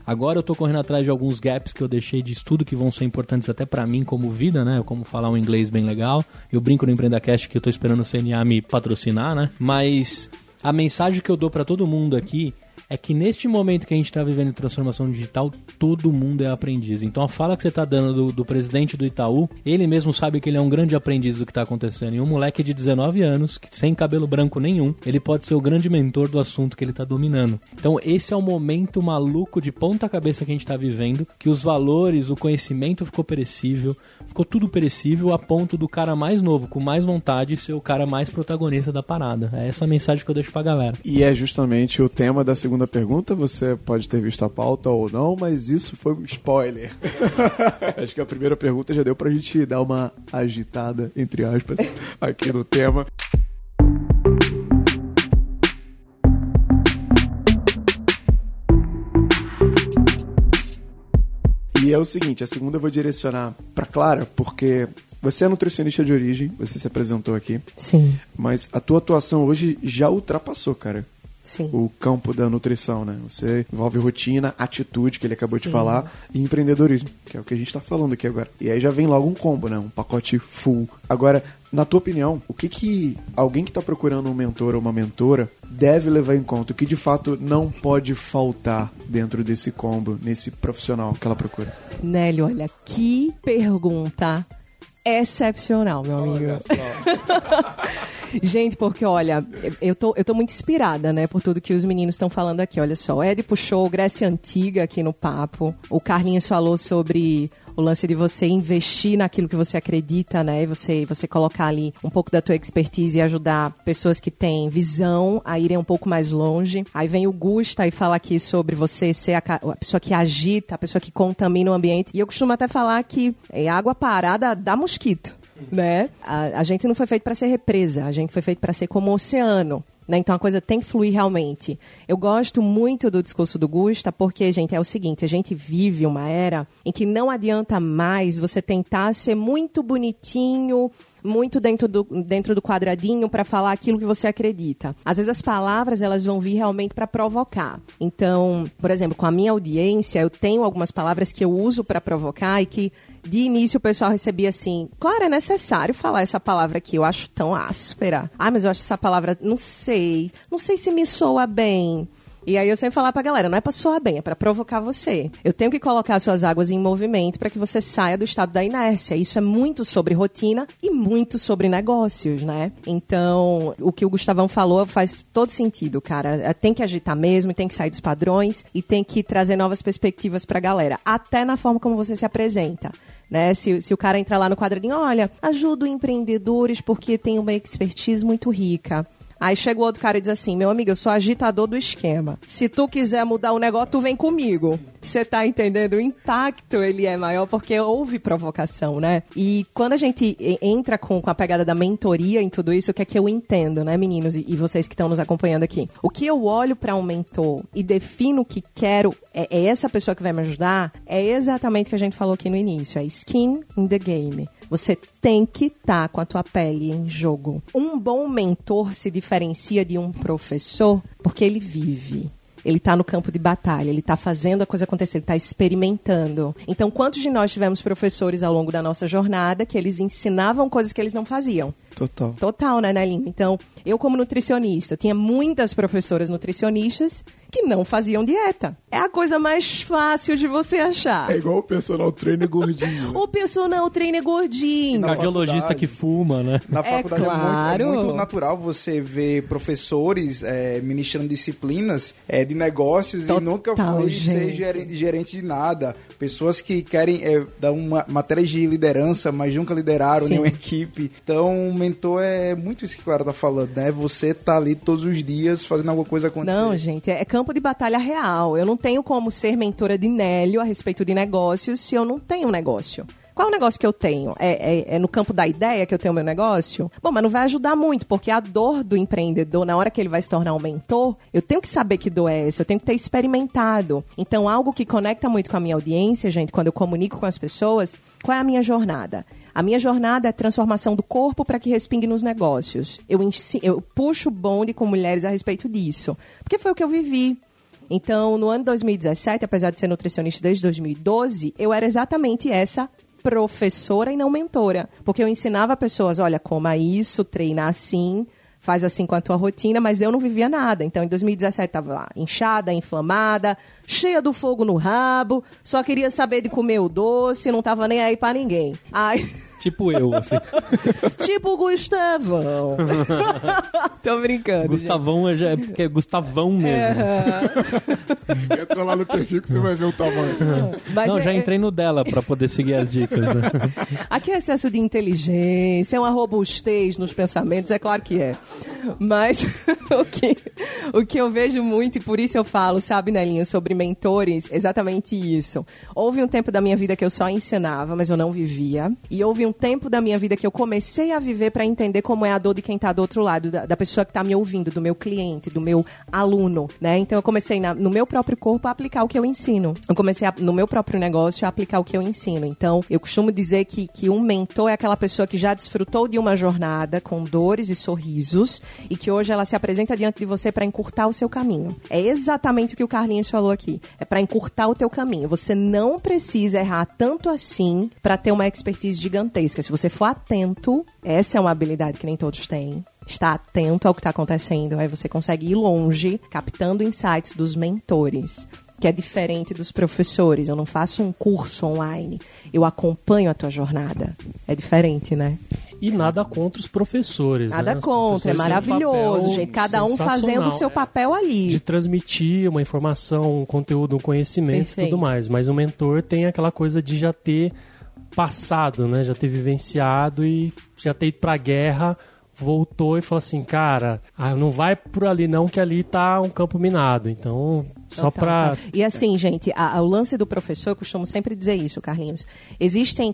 Agora eu tô correndo atrás de alguns gaps que eu deixei de estudo que vão ser importantes até para mim como vida, né? Como falar um inglês bem legal. Eu brinco no Empreendacast que eu tô esperando o CNA me patrocinar, né? Mas a mensagem que eu dou para todo mundo aqui é que neste momento que a gente está vivendo transformação digital, todo mundo é aprendiz. Então a fala que você está dando do, do, presidente do Itaú, ele mesmo sabe que ele é um grande aprendiz do que está acontecendo. E um moleque de 19 anos, sem cabelo branco nenhum, ele pode ser o grande mentor do assunto que ele está dominando. Então esse é o momento maluco de ponta cabeça que a gente está vivendo, que os valores, o conhecimento ficou perecível, ficou tudo perecível a ponto do cara mais novo, com mais vontade, ser o cara mais protagonista da parada. É essa a mensagem que eu deixo pra galera. E é justamente o tema da segunda pergunta. Você pode ter visto a pauta ou não, mas isso foi um spoiler. Acho que a primeira pergunta já deu pra gente dar uma agitada, entre aspas, aqui no tema. E é o seguinte, a segunda eu vou direcionar para Clara, porque você é nutricionista de origem, você se apresentou aqui. Sim. Mas a tua atuação hoje já ultrapassou, cara. Sim. o campo da nutrição, né? Você envolve rotina, atitude, que ele acabou Sim. de falar, e empreendedorismo, que é o que a gente está falando aqui agora. E aí já vem logo um combo, né? Um pacote full. Agora, na tua opinião, o que que alguém que está procurando um mentor ou uma mentora deve levar em conta? O que de fato não pode faltar dentro desse combo, nesse profissional que ela procura? Nélio, olha, que pergunta excepcional, meu amigo. Gente, porque olha, eu tô, eu tô muito inspirada, né, por tudo que os meninos estão falando aqui. Olha só, Ed puxou Grécia Antiga aqui no papo. O Carlinhos falou sobre o lance de você investir naquilo que você acredita, né? E você, você colocar ali um pouco da tua expertise e ajudar pessoas que têm visão a irem um pouco mais longe. Aí vem o Gusta e fala aqui sobre você ser a, a pessoa que agita, a pessoa que contamina o ambiente. E eu costumo até falar que é água parada dá mosquito né? A, a, gente não foi feito para ser represa, a gente foi feito para ser como o oceano. Né? Então a coisa tem que fluir realmente. Eu gosto muito do discurso do Gusta, porque, gente, é o seguinte: a gente vive uma era em que não adianta mais você tentar ser muito bonitinho, muito dentro do, dentro do quadradinho para falar aquilo que você acredita. Às vezes as palavras elas vão vir realmente para provocar. Então, por exemplo, com a minha audiência, eu tenho algumas palavras que eu uso para provocar e que de início o pessoal recebia assim: claro, é necessário falar essa palavra aqui, eu acho tão áspera. Ah, mas eu acho essa palavra, não sei, não sei se me soa bem. E aí eu sempre falar pra galera, não é pra soar bem, é pra provocar você. Eu tenho que colocar suas águas em movimento para que você saia do estado da inércia. Isso é muito sobre rotina e muito sobre negócios, né? Então, o que o Gustavão falou faz todo sentido, cara. É, tem que agitar mesmo, tem que sair dos padrões e tem que trazer novas perspectivas pra galera, até na forma como você se apresenta. Né? Se, se o cara entrar lá no quadradinho, olha, ajudo empreendedores porque tem uma expertise muito rica. Aí chega outro cara e diz assim: meu amigo, eu sou agitador do esquema. Se tu quiser mudar o negócio, tu vem comigo. Você tá entendendo? O impacto ele é maior porque houve provocação, né? E quando a gente entra com, com a pegada da mentoria em tudo isso, o que é que eu entendo, né, meninos e, e vocês que estão nos acompanhando aqui? O que eu olho para um mentor e defino o que quero, é, é essa pessoa que vai me ajudar, é exatamente o que a gente falou aqui no início: é skin in the game. Você tem que estar tá com a tua pele em jogo. Um bom mentor se diferencia de um professor porque ele vive ele está no campo de batalha, ele está fazendo a coisa acontecer, ele está experimentando. Então, quantos de nós tivemos professores ao longo da nossa jornada que eles ensinavam coisas que eles não faziam? Total. Total, né, Nelinho? Então, eu como nutricionista, eu tinha muitas professoras nutricionistas que não faziam dieta. É a coisa mais fácil de você achar. É igual o personal trainer gordinho. o personal trainer gordinho. Cardiologista que fuma, né? Na faculdade é, claro. é, muito, é muito natural você ver professores é, ministrando disciplinas é, de negócios Total, e nunca foi ser gerente, gerente, de nada. Pessoas que querem é, dar uma matéria de liderança, mas nunca lideraram Sim. nenhuma equipe. Então, o mentor é muito isso que o Clara tá falando, né? Você tá ali todos os dias fazendo alguma coisa acontecer. Não, gente, é campo de batalha real. Eu não tenho como ser mentora de Nélio a respeito de negócios se eu não tenho negócio. Qual é o negócio que eu tenho? É, é, é, no campo da ideia que eu tenho meu negócio? Bom, mas não vai ajudar muito, porque a dor do empreendedor, na hora que ele vai se tornar um mentor, eu tenho que saber que dor é essa, eu tenho que ter experimentado. Então, algo que conecta muito com a minha audiência, gente, quando eu comunico com as pessoas, qual é a minha jornada? A minha jornada é transformação do corpo para que respingue nos negócios. Eu, eu puxo bonde com mulheres a respeito disso, porque foi o que eu vivi. Então, no ano 2017, apesar de ser nutricionista desde 2012, eu era exatamente essa professora e não mentora. Porque eu ensinava pessoas, olha, coma isso, treina assim, faz assim com a tua rotina, mas eu não vivia nada. Então, em 2017, estava lá, inchada, inflamada, cheia do fogo no rabo, só queria saber de comer o doce, não tava nem aí para ninguém. Ai... Tipo eu, assim. tipo o Gustavão. Tô brincando. Gustavão é, é porque é Gustavão mesmo. É. Entra lá no perfil que você vai ver o tamanho. Mas Não, é... já entrei no dela pra poder seguir as dicas. Né? Aqui é excesso de inteligência, é uma robustez nos pensamentos, é claro que é. Mas o, que, o que eu vejo muito, e por isso eu falo, sabe, Nelinha, sobre mentores, exatamente isso. Houve um tempo da minha vida que eu só ensinava, mas eu não vivia. E houve um tempo da minha vida que eu comecei a viver para entender como é a dor de quem está do outro lado, da, da, pessoa que está me ouvindo, do meu cliente, do meu aluno, né? Então eu comecei na, no meu próprio corpo a aplicar o que eu ensino. Eu comecei a, no meu próprio negócio a aplicar o que eu ensino. Então eu costumo dizer que, que um mentor é aquela pessoa que já desfrutou de uma jornada com dores e sorrisos e que hoje ela se apresenta diante de você para encurtar o seu caminho. É exatamente o que o Carlinhos falou aqui. É para encurtar o teu caminho. Você não precisa errar tanto assim para ter uma expertise gigantesca. Se você for atento, essa é uma habilidade que nem todos têm. Estar atento ao que está acontecendo, aí você consegue ir longe, captando insights dos mentores que é diferente dos professores. Eu não faço um curso online, eu acompanho a tua jornada. É diferente, né? E nada contra os professores. Nada né? contra, é maravilhoso, um gente. Cada um fazendo o seu papel ali. De transmitir uma informação, um conteúdo, um conhecimento e tudo mais. Mas o mentor tem aquela coisa de já ter passado, né? Já ter vivenciado e já ter ido pra guerra, voltou e falou assim, cara, ah, não vai por ali não, que ali tá um campo minado. Então Só Total, pra. tá. E assim, gente, a- a- o lance do professor, eu costumo sempre dizer isso, Carlinhos. Existem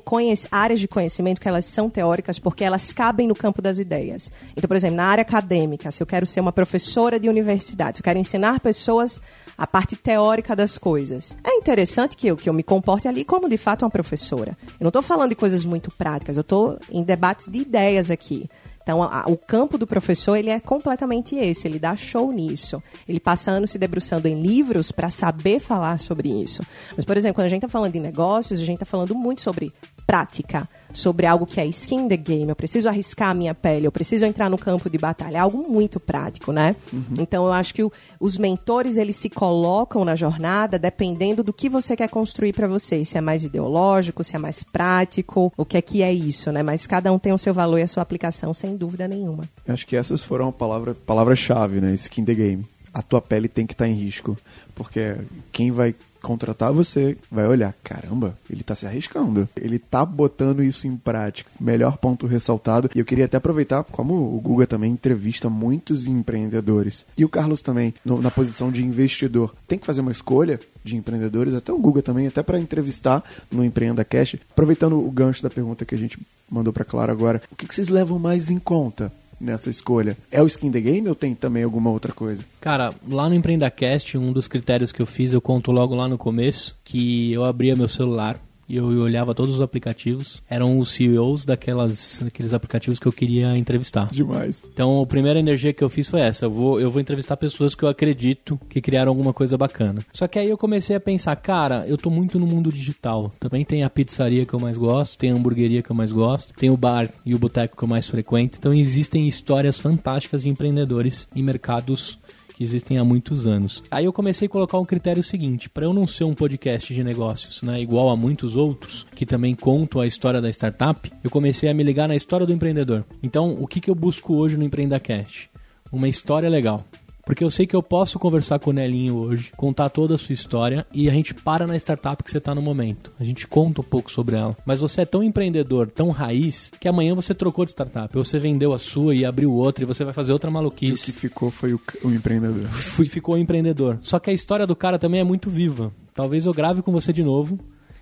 áreas de conhecimento que elas são teóricas porque elas cabem no campo das ideias. Então, por exemplo, na área acadêmica, se eu quero ser uma professora de universidade, se eu quero ensinar pessoas a parte teórica das coisas, é interessante que eu, que eu me comporte ali como de fato uma professora. Eu não estou falando de coisas muito práticas, eu estou em debates de ideias aqui. Então, a- o campo do professor ele é completamente esse, ele dá show nisso. Ele passa anos se debruçando em livros para saber falar sobre isso. Mas, por exemplo, quando a gente está falando de negócios, a gente está falando muito sobre prática, sobre algo que é skin in the game. Eu preciso arriscar a minha pele, eu preciso entrar no campo de batalha. É algo muito prático, né? Então, eu acho que o- os mentores eles se colocam na jornada dependendo do que você quer construir para você. Se é mais ideológico, se é mais prático, o que é que é isso, né? Mas cada um tem o seu valor e a sua aplicação, sem dúvida nenhuma. Eu Acho que essas foram a palavra, palavra-chave, né? Skin the game. A tua pele tem que estar em risco. Porque quem vai contratar você vai olhar, caramba, ele tá se arriscando. Ele tá botando isso em prática. Melhor ponto ressaltado. E eu queria até aproveitar, como o Guga também entrevista muitos empreendedores. E o Carlos também, no- na posição de investidor. Tem que fazer uma escolha de empreendedores, até o Guga também, até para entrevistar no Empreenda Cash. Aproveitando o gancho da pergunta que a gente mandou para Clara agora, o que, que vocês levam mais em conta nessa escolha? É o skin the game ou tem também alguma outra coisa? Cara, lá no EmpreendaCast, um dos critérios que eu fiz, eu conto logo lá no começo, que eu abria meu celular e eu olhava todos os aplicativos. Eram os CEOs daquelas, daqueles aplicativos que eu queria entrevistar. Demais. Então, a primeira energia que eu fiz foi essa. Eu vou, eu vou entrevistar pessoas que eu acredito que criaram alguma coisa bacana. Só que aí eu comecei a pensar, cara, eu tô muito no mundo digital. Também tem a pizzaria que eu mais gosto, tem a hamburgueria que eu mais gosto, tem o bar e o boteco que eu mais frequento. Então, existem histórias fantásticas de empreendedores em mercados que existem há muitos anos. Aí eu comecei a colocar um critério seguinte, para eu não ser um podcast de negócios, né, igual a muitos outros que também contam a história da startup, eu comecei a me ligar na história do empreendedor. Então, o que, que eu busco hoje no EmpreendaCast? Uma história legal. Porque eu sei que eu posso conversar com o Nelinho hoje, contar toda a sua história e a gente para na startup que você está no momento. A gente conta um pouco sobre ela. Mas você é tão empreendedor, tão raiz, que amanhã você trocou de startup. Você vendeu a sua e abriu outra e você vai fazer outra E o maluquice que ficou foi o, o empreendedor. fui, ficou empreendedor. Só que a história do cara também é muito viva. Talvez eu grave com você de novo,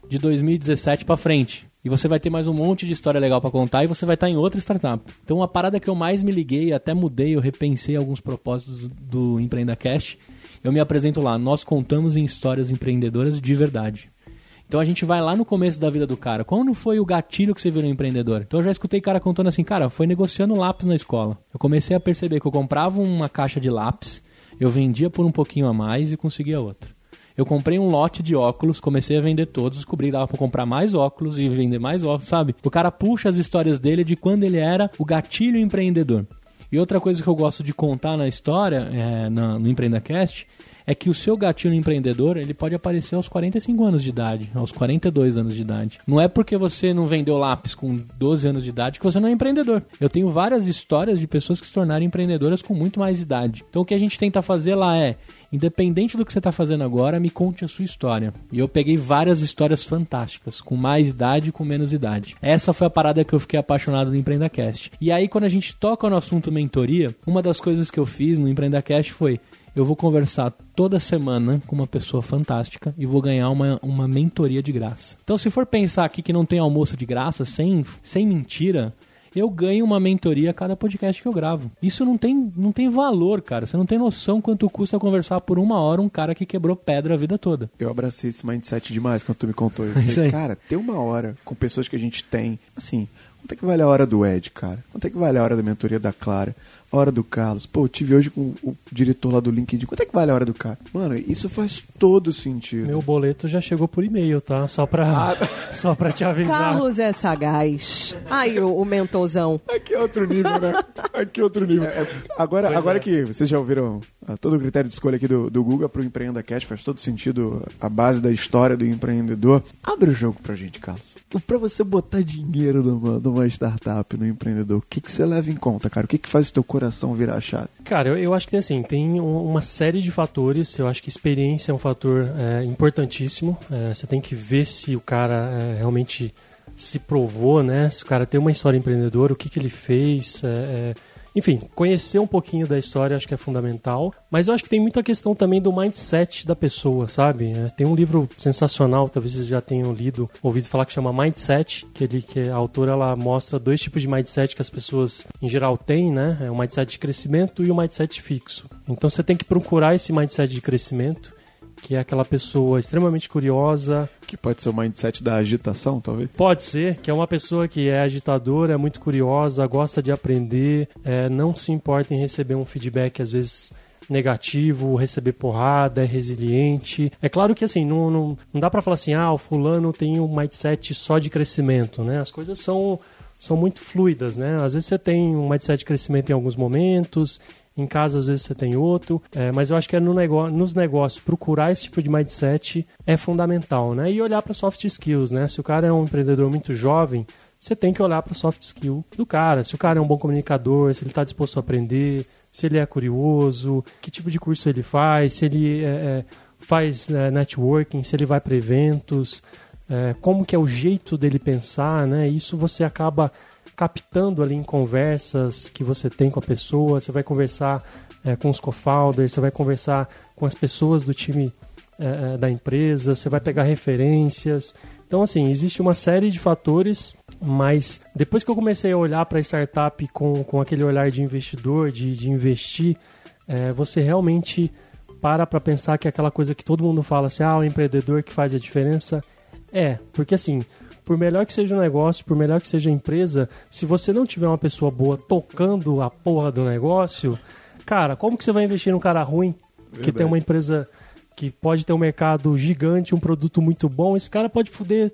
de 2017 pra frente. E você vai ter mais um monte de história legal pra contar e você vai estar em outra startup. Então a parada que eu mais me liguei, até mudei, eu repensei alguns propósitos do EmpreendaCast. Eu me apresento lá. Nós contamos em histórias empreendedoras de verdade. Então a gente vai lá no começo da vida do cara. Quando foi o gatilho que você virou empreendedor? Então eu já escutei cara contando assim, cara, foi negociando lápis na escola. Eu comecei a perceber que eu comprava uma caixa de lápis, eu vendia por um pouquinho a mais e conseguia outra. Eu comprei um lote de óculos, comecei a vender todos, descobri que dava pra comprar mais óculos e vender mais óculos, sabe? O cara puxa as histórias dele de quando ele era o gatilho empreendedor. E outra coisa que eu gosto de contar na história, é, no EmpreendaCast, é que o seu gatilho empreendedor, ele pode aparecer aos 45 anos de idade, aos 42 anos de idade. Não é porque você não vendeu lápis com 12 anos de idade que você não é empreendedor. Eu tenho várias histórias de pessoas que se tornaram empreendedoras com muito mais idade. Então o que a gente tenta fazer lá é, independente do que você está fazendo agora, me conte a sua história. E eu peguei várias histórias fantásticas, com mais idade e com menos idade. Essa foi a parada que eu fiquei apaixonado no EmpreendaCast. E aí quando a gente toca no assunto mentoria, uma das coisas que eu fiz no EmpreendaCast foi eu vou conversar toda semana com uma pessoa fantástica e vou ganhar uma, uma mentoria de graça. Então, se for pensar aqui que não tem almoço de graça, sem, sem mentira, eu ganho uma mentoria a cada podcast que eu gravo. Isso não tem, não tem valor, cara. Você não tem noção quanto custa conversar por uma hora um cara que quebrou pedra a vida toda. Eu abracei esse mindset demais quando tu me contou isso. Isso Falei, cara, ter uma hora com pessoas que a gente tem, assim, quanto é que vale a hora do Ed, cara? Quanto é que vale a hora da mentoria da Clara? Hora do Carlos? Pô, eu tive hoje com o diretor lá do LinkedIn. Quanto é que vale a hora do cara? Mano, isso faz todo sentido. Meu boleto já chegou por e-mail, tá? Só pra, só pra te avisar. Carlos é sagaz. Aí o, o mentorzão. Aqui é outro nível, né? Aqui é outro nível. agora, agora que vocês já ouviram ah, todo o critério de escolha aqui do, do Google pro Empreenda Cash, faz todo sentido a base da história do empreendedor. Abre o jogo pra gente, Carlos. Pra você botar dinheiro numa, numa startup, no empreendedor, o que, que você leva em conta, cara? O que, que faz o teu coração virar a chave? Cara, eu, eu acho que assim, tem um- uma série de fatores. Eu acho que experiência é um fator é, importantíssimo. É, você tem que ver se o cara é, realmente se provou, né? Se o cara tem uma história empreendedora, o que, que ele fez. é, é, Enfim, conhecer um pouquinho da história acho que é fundamental. Mas eu acho que tem muita questão também do mindset da pessoa, sabe? É, tem um livro sensacional, talvez vocês já tenham lido, ouvido falar que chama Mindset, que, ele, que a autora ela mostra dois tipos de mindset que as pessoas em geral têm, né? É o mindset de crescimento e o mindset fixo. Então você tem que procurar esse mindset de crescimento que é aquela pessoa extremamente curiosa. Que pode ser o mindset da agitação, talvez? Pode ser, que é uma pessoa que é agitadora, é muito curiosa, gosta de aprender, é, não se importa em receber um feedback, às vezes negativo, receber porrada, é resiliente. É claro que assim, não, não, não dá para falar assim, ah, o fulano tem um mindset só de crescimento, né? As coisas são, são muito fluidas, né? Às vezes você tem um mindset de crescimento em alguns momentos, em casa, às vezes, você tem outro. É, mas eu acho que é no negócio, nos negócios, procurar esse tipo de mindset é fundamental, né? E olhar para soft skills, né? Se o cara é um empreendedor muito jovem, você tem que olhar para soft skill do cara. Se o cara é um bom comunicador, se ele está disposto a aprender, se ele é curioso, que tipo de curso ele faz, se ele é, é faz é, networking, se ele vai para eventos, é, como que é o jeito dele pensar, né? Isso você acaba captando ali em conversas que você tem com a pessoa, você vai conversar é, com os co-founders, você vai conversar com as pessoas do time é, da empresa, você vai pegar referências. Então, assim, existe uma série de fatores, mas depois que eu comecei a olhar para a startup com, com aquele olhar de investidor, de, de investir, é, você realmente para para pensar que é aquela coisa que todo mundo fala assim, ah, o empreendedor que faz a diferença. É, porque assim, por melhor que seja o negócio, por melhor que seja a empresa, se você não tiver uma pessoa boa tocando a porra do negócio, cara, como que você vai investir num cara ruim Verdade. que tem uma empresa que pode ter um mercado gigante, um produto muito bom, esse cara pode foder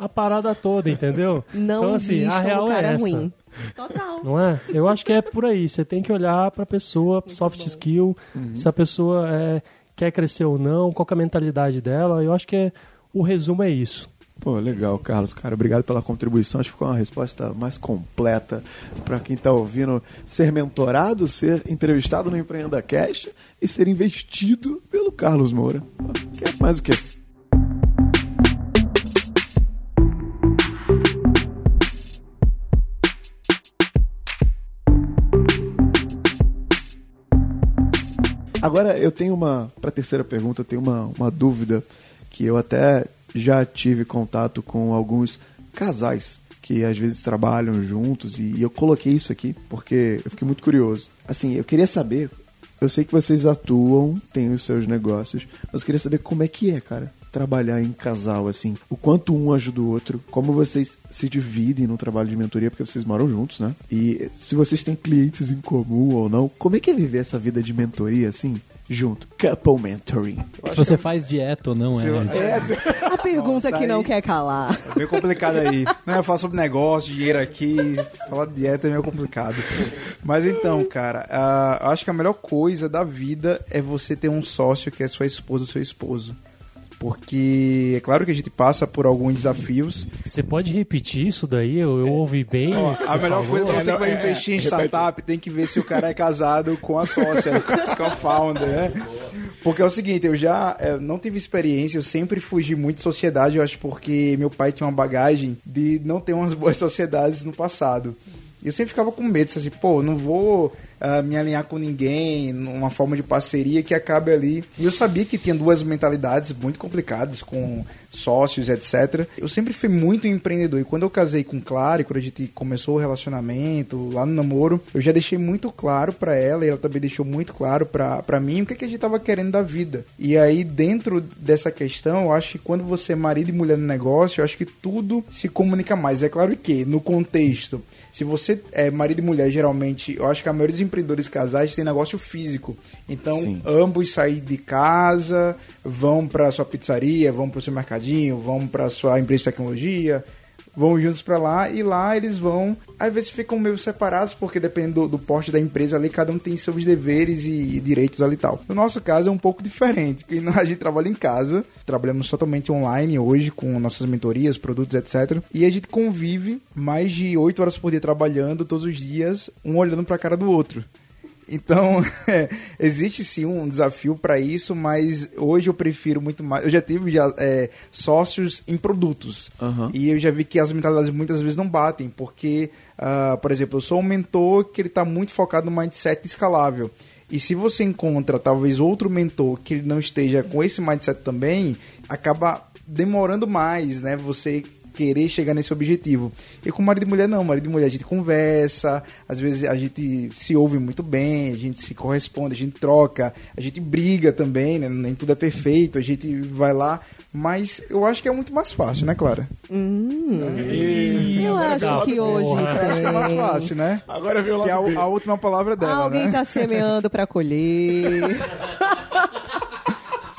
a parada toda, entendeu? Não então, assim, a real é essa. Ruim. Total. Não é? Eu acho que é por aí. Você tem que olhar para a pessoa, muito soft bom. skill, uhum. se a pessoa é, quer crescer ou não, qual é a mentalidade dela. Eu acho que é, o resumo é isso. Pô, legal, Carlos. Cara, obrigado pela contribuição. Acho que ficou uma resposta mais completa para quem está ouvindo ser mentorado, ser entrevistado no Empreenda Cash e ser investido pelo Carlos Moura. Quer mais o quê? Agora eu tenho uma, para a terceira pergunta, eu tenho uma, uma dúvida que eu até já tive contato com alguns casais que às vezes trabalham juntos e eu coloquei isso aqui porque eu fiquei muito curioso. Assim, eu queria saber, eu sei que vocês atuam, têm os seus negócios, mas eu queria saber como é que é, cara, trabalhar em casal assim, o quanto um ajuda o outro, como vocês se dividem no trabalho de mentoria porque vocês moram juntos, né? E se vocês têm clientes em comum ou não, como é que é viver essa vida de mentoria assim? Junto. Couple mentoring. Se você faz dieta ou não, é. é. A pergunta Nossa, que não quer calar. É meio complicado aí. Não, eu falo sobre negócio, dinheiro aqui. Falar de dieta é meio complicado. Mas então, cara, uh, acho que a melhor coisa da vida é você ter um sócio que é sua esposa ou seu esposo. Porque é claro que a gente passa por alguns desafios. Você pode repetir isso daí? Eu, eu ouvi bem. a melhor falou. coisa pra você que vai investir é, em startup tem que ver se o cara é casado com a sócia, com a founder, né? Porque é o seguinte, eu já eu não tive experiência, eu sempre fugi muito de sociedade, eu acho porque meu pai tinha uma bagagem de não ter umas boas sociedades no passado. E eu sempre ficava com medo, assim, pô, não vou uh, me alinhar com ninguém, numa forma de parceria que acabe ali. E eu sabia que tinha duas mentalidades muito complicadas, com sócios, etc. Eu sempre fui muito empreendedor. E quando eu casei com Clara, quando a gente começou o relacionamento, lá no namoro, eu já deixei muito claro para ela, e ela também deixou muito claro para mim o que, que a gente tava querendo da vida. E aí, dentro dessa questão, eu acho que quando você é marido e mulher no negócio, eu acho que tudo se comunica mais. É claro que, no contexto, se você é marido e mulher, geralmente, eu acho que a maioria dos empreendedores casais têm negócio físico. Então, Sim. ambos saem de casa, vão para sua pizzaria, vão para o seu mercadinho, vão para sua empresa de tecnologia, vão juntos para lá e lá eles vão. Às vezes ficam meio separados, porque depende do, do porte da empresa ali, cada um tem seus deveres e, e, direitos ali e tal. No nosso caso é um pouco diferente, porque a gente trabalha em casa, trabalhamos totalmente online hoje com nossas mentorias, produtos, etc. E a gente convive mais de 8 horas por dia trabalhando todos os dias, um olhando para a cara do outro. Então, existe sim um desafio para isso, mas hoje eu prefiro muito mais. Eu já tive já, é, sócios em produtos Aham. e eu já vi que as mentalidades muitas vezes não batem, porque, ah, por exemplo, eu sou um mentor que ele está muito focado no mindset escalável. E se você encontra talvez outro mentor que ele não esteja com esse mindset também, acaba demorando mais, né? Você querer chegar nesse objetivo. E com marido e mulher não, marido e mulher a gente conversa, às vezes a gente se ouve muito bem, a gente se corresponde, a gente troca, a gente briga também, né? Nem tudo é perfeito, a gente vai lá, mas eu acho que é muito mais fácil, né, Clara? Eu acho que hoje. Eu acho que é mais tem. fácil, né? Agora veio Que é lá a, a última palavra dela, Alguém né? tá semeando pra colher.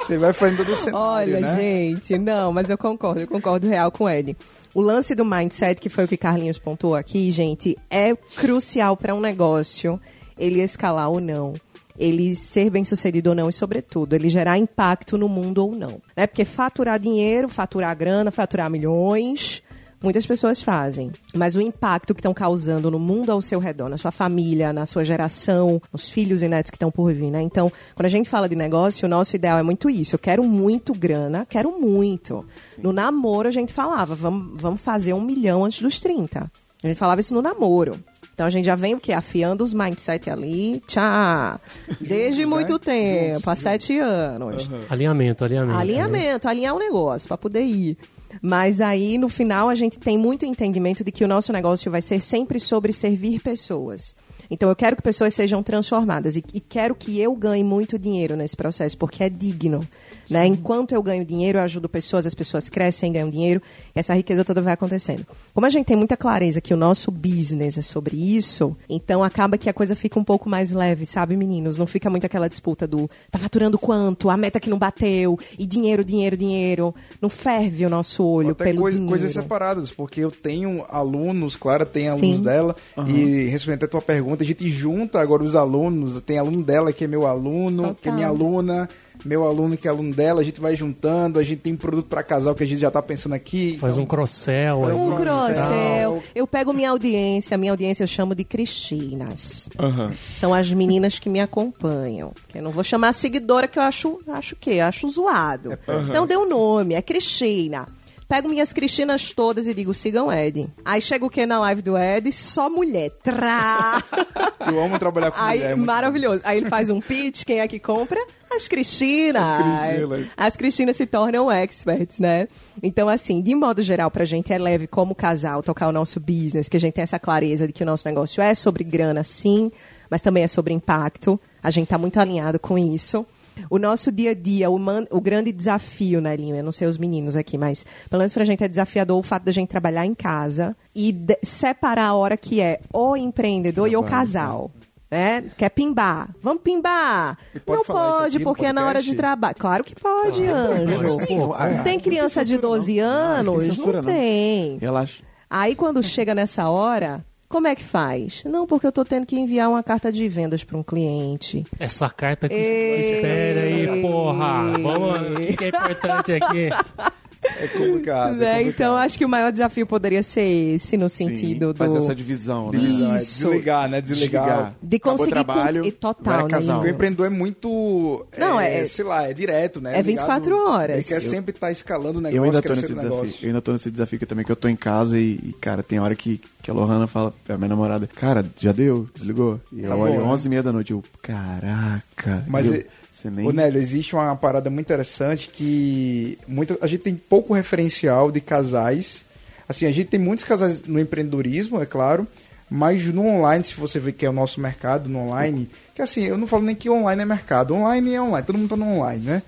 Você vai fazendo do cenário, Olha, né? gente, não, mas eu concordo, eu concordo real com ele. O lance do mindset, que foi o que Carlinhos pontuou aqui, gente, é crucial para um negócio ele escalar ou não. Ele ser bem sucedido ou não, e sobretudo, ele gerar impacto no mundo ou não. Né? Porque faturar dinheiro, faturar grana, faturar milhões, muitas pessoas fazem. Mas o impacto que estão causando no mundo ao seu redor, na sua família, na sua geração, nos filhos e netos que estão por vir, né? Então, quando a gente fala de negócio, o nosso ideal é muito isso. Eu quero muito grana, quero muito. No namoro, a gente falava, vamos, vamos fazer um milhão antes dos 30. A gente falava isso no namoro. Então a gente já vem o quê? Afiando os mindset ali. Tchá! Desde muito tempo, há sete anos. Alinhamento, alinhamento. Alinhamento, alinhar o negócio para poder ir. Mas aí, no final, a gente tem muito entendimento de que o nosso negócio vai ser sempre sobre servir pessoas. Então, eu quero que pessoas sejam transformadas e, e quero que eu ganhe muito dinheiro nesse processo, porque é digno. Né? Enquanto eu ganho dinheiro, eu ajudo pessoas, as pessoas crescem, ganham dinheiro, e essa riqueza toda vai acontecendo. Como a gente tem muita clareza que o nosso business é sobre isso, então acaba que a coisa fica um pouco mais leve, sabe, meninos? Não fica muito aquela disputa do tá faturando quanto, a meta que não bateu, e dinheiro, dinheiro, dinheiro. Não ferve o nosso olho Até pelo coisa- dinheiro. coisas separadas, porque eu tenho alunos, Clara tem alunos Sim. dela, e respondendo a tua pergunta, a gente junta agora os alunos, tem aluno dela que é meu aluno, Total. que é minha aluna, meu aluno que é aluno dela, a gente vai juntando, a gente tem produto para casal que a gente já tá pensando aqui. Faz então- um cross-sell. Faz. Um Cross-sell. crossel. Eu pego minha audiência, minha audiência eu chamo de Cristinas. Aham. São as meninas que me acompanham. Que eu não vou chamar seguidora, que eu acho, acho o quê? Acho zoado. Então dê um nome, é Cristina. Pego minhas Cristinas todas e digo, sigam Ed. Aí chega o que na live do Ed? Só mulher. Trá! Eu amo trabalhar com Aí, mulher. é maravilhoso. Aí ele faz um pitch, quem é que compra? As Cristinas. As Cristinas. As Cristinas se tornam experts, né? Então, assim, de modo geral, pra gente é leve como casal tocar o nosso business, que a gente tem essa clareza de que o nosso negócio é sobre grana, sim, mas também é sobre impacto. A gente tá muito alinhado com isso. O nosso dia a dia, o, man- o grande desafio, né, Linho? Eu não sei os meninos aqui, mas pelo menos pra gente é desafiador o fato da gente trabalhar em casa e de- separar a hora que é o empreendedor e o casal. Né? Quer pimbar? Vamos pimbar! Pode Não pode, porque é na hora de trabalho. Claro que pode, anjo. Ah, Tem criança de 12 anos? tem censura, não não. tem. Relaxa. Aí quando chega nessa hora, como é que faz? Não, porque eu tô tendo que enviar uma carta de vendas para um cliente. Essa carta que espera aí, porra. Vamos, o que é importante aqui? É complicado. Né? é complicado. Então acho que o maior desafio poderia ser esse no sentido Sim, do Fazer essa divisão, né? É Isso. desligar, né? Desligar. de Acabou conseguir trabalho, con- e total, é né? o empreendedor é muito. Não, é, é- Sei lá, é direto, né? é 24 horas. Ele quer Eu- sempre estar escalando o negócio. Eu ainda tô nesse desafio. negócio. Eu ainda tô nesse desafio aqui também, que eu tô em casa e, e, cara, tem hora que, que a Lohana fala, a minha namorada, cara, já deu? Desligou? E eu Acabou, olho né? 11 e meia da noite, eu, caraca. Mas eu, é- você nem... Ô, Nélio, existe uma parada muito interessante que muita, a gente tem pouco referencial de casais. Assim, a gente tem muitos casais no empreendedorismo, é claro, mas no online, se você vê que é o nosso mercado no online, que assim, eu não falo nem que online é mercado, online é online, todo mundo tá no online, né?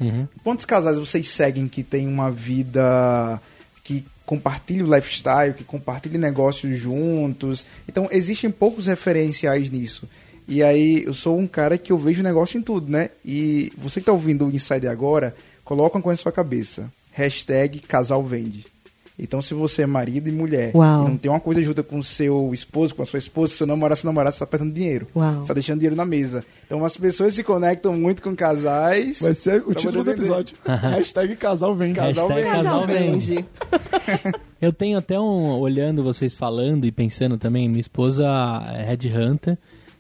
Quantos casais vocês seguem que tem uma vida que compartilha o lifestyle, que compartilha negócios juntos? Então, existem poucos referenciais nisso. E aí, eu sou um cara que eu vejo negócio em tudo, né? E você que tá ouvindo o Insider agora, coloca uma coisa na sua cabeça. Hashtag casal vende. Então, se você é marido e mulher, Uau. e não tem uma coisa junto com o seu esposo, com a sua esposa, seu namorado, seu namorado, você tá perdendo dinheiro. Uau. Você tá deixando dinheiro na mesa. Então, as pessoas se conectam muito com casais. Vai ser o título do episódio. Hashtag casal vende. Casal Hashtag vende. Casal vende. Eu tenho até um. Olhando vocês falando e pensando também, minha esposa é headhunter.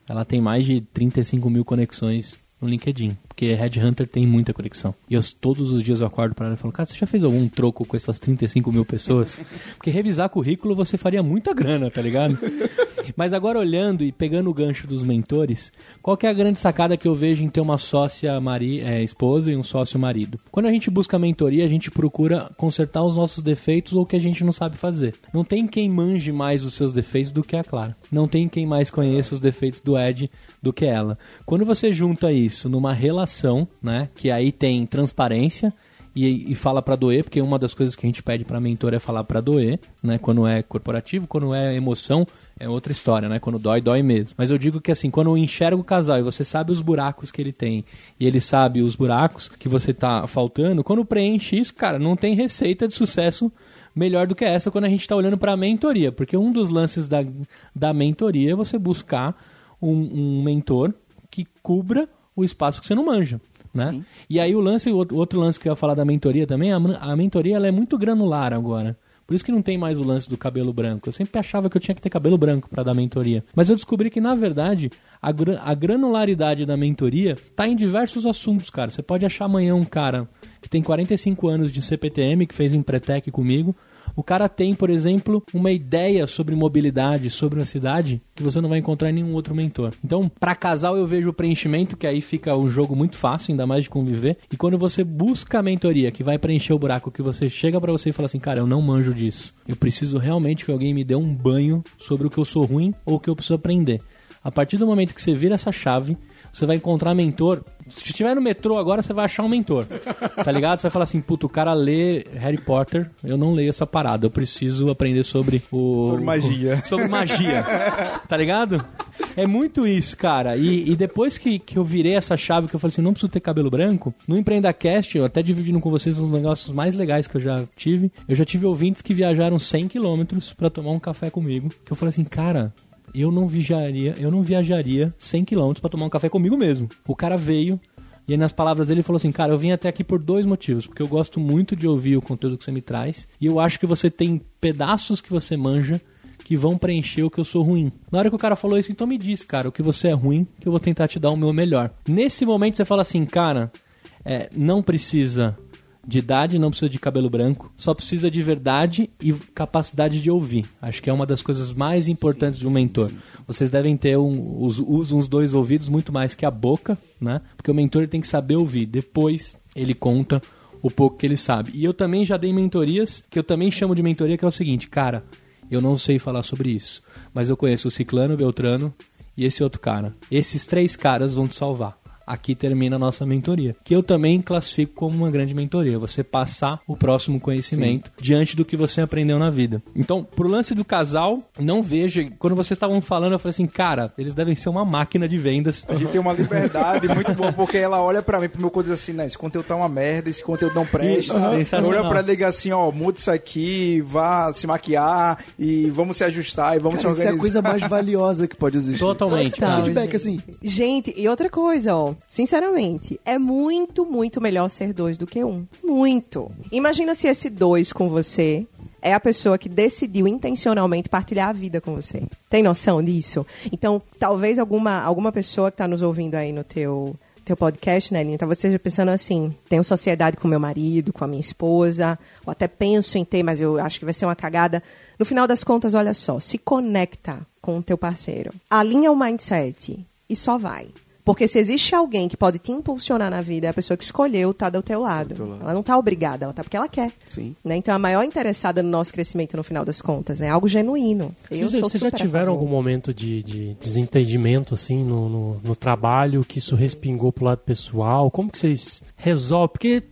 Ela tem mais de 35 mil conexões no LinkedIn. Porque Headhunter tem muita conexão. E eu, todos os dias eu acordo para ela e falo, cara, você já fez algum troco com essas 35 mil pessoas? Porque revisar currículo você faria muita grana, tá ligado? Mas agora olhando e pegando o gancho dos mentores, qual que é a grande sacada que eu vejo em ter uma sócia mari, é, esposa e um sócio marido? Quando a gente busca mentoria, a gente procura consertar os nossos defeitos ou o que a gente não sabe fazer. Não tem quem manje mais os seus defeitos do que a Clara. Não tem quem mais conheça os defeitos do Ed do que ela. Quando você junta isso numa relação, né, que aí tem transparência, e, e fala para doer, porque uma das coisas que a gente pede para mentor é falar para doer, né? Quando é corporativo, quando é emoção, é outra história, né? Quando dói, dói mesmo. Mas eu digo que assim, quando eu enxergo o casal e você sabe os buracos que ele tem e ele sabe os buracos que você tá faltando, quando preenche isso, cara, não tem receita de sucesso melhor do que essa quando a gente está olhando para a mentoria, porque um dos lances da, da mentoria é você buscar um, um mentor que cubra o espaço que você não manja. Né? E aí o lance, o outro lance que eu ia falar da mentoria também, a, a mentoria ela é muito granular agora. Por isso que não tem mais o lance do cabelo branco. Eu sempre achava que eu tinha que ter cabelo branco para dar mentoria. Mas eu descobri que, na verdade, a, a granularidade da mentoria tá em diversos assuntos, cara. Você pode achar amanhã um cara que tem 45 anos de CPTM, que fez Empretec comigo, o cara tem, por exemplo, uma ideia sobre mobilidade, sobre a cidade, que você não vai encontrar em nenhum outro mentor. Então, para casal, eu vejo o preenchimento, que aí fica um jogo muito fácil, ainda mais de conviver. E quando você busca a mentoria que vai preencher o buraco, que você chega para você e fala assim, cara, eu não manjo disso. Eu preciso realmente que alguém me dê um banho sobre o que eu sou ruim ou o que eu preciso aprender. A partir do momento que você vira essa chave, você vai encontrar mentor. Se estiver no metrô agora, você vai achar um mentor. Tá ligado? Você vai falar assim, puto, o cara lê Harry Potter, eu não leio essa parada, eu preciso aprender sobre o... Sobre magia. O, sobre magia. tá ligado? É muito isso, cara. E, e depois que, que eu virei essa chave, que eu falei assim, não preciso ter cabelo branco, no Empreenda Cast, eu até dividindo com vocês os negócios mais legais que eu já tive, eu já tive ouvintes que viajaram 100 quilômetros para tomar um café comigo, que eu falei assim, cara, eu não viajaria, eu não viajaria 100 km para tomar um café comigo mesmo. O cara veio e aí, nas palavras dele, ele falou assim: Cara, eu vim até aqui por dois motivos. Porque eu gosto muito de ouvir o conteúdo que você me traz. E eu acho que você tem pedaços que você manja que vão preencher o que eu sou ruim. Na hora que o cara falou isso, então me diz, cara, o que você é ruim, que eu vou tentar te dar o meu melhor. Nesse momento, você fala assim: Cara, é, não precisa de idade, não precisa de cabelo branco, só precisa de verdade e capacidade de ouvir. Acho que é uma das coisas mais importantes sim, de um mentor. Sim, sim. Vocês devem ter um, os, usam os dois ouvidos muito mais que a boca, né? Porque o mentor tem que saber ouvir. Depois ele conta o pouco que ele sabe. E eu também já dei mentorias, que eu também chamo de mentoria, que é o seguinte, cara, eu não sei falar sobre isso, mas eu conheço o Ciclano, o Beltrano e esse outro cara. Esses três caras vão te salvar aqui termina a nossa mentoria. Que eu também classifico como uma grande mentoria. Você passar o próximo conhecimento Sim. diante do que você aprendeu na vida. Então, pro lance do casal, não vejo. Quando vocês estavam falando, eu falei assim, cara, eles devem ser uma máquina de vendas. A gente tem uma liberdade muito boa, porque ela olha para mim, pro meu conteúdo assim, né? Esse conteúdo tá uma merda, esse conteúdo não presta. Olha pra ela e diga assim, ó, muda isso aqui, vá se maquiar e vamos se ajustar e vamos cara, se organizar. Isso é a coisa mais valiosa que pode existir. Totalmente. Tá, feedback, assim. Gente, e outra coisa, ó. Sinceramente, é muito, muito melhor ser dois do que um. Muito. Imagina se esse dois com você é a pessoa que decidiu intencionalmente partilhar a vida com você. Tem noção disso? Então, talvez alguma, alguma pessoa que está nos ouvindo aí no teu teu podcast, né, Linha? Talvez esteja pensando assim, tenho sociedade com meu marido, com a minha esposa, ou até penso em ter, mas eu acho que vai ser uma cagada. No final das contas, olha só, se conecta com o teu parceiro. Alinha o mindset e só vai. Porque se existe alguém que pode te impulsionar na vida, é a pessoa que escolheu estar tá do teu lado. Do lado. Ela não está obrigada, ela está porque ela quer. Sim. Né? Então, a maior interessada no nosso crescimento, no final das contas, é algo genuíno. Vocês, vocês já tiveram algum momento de, de desentendimento, assim, no, no, no, trabalho, que isso respingou pro lado pessoal? Como que vocês resolvem? Porque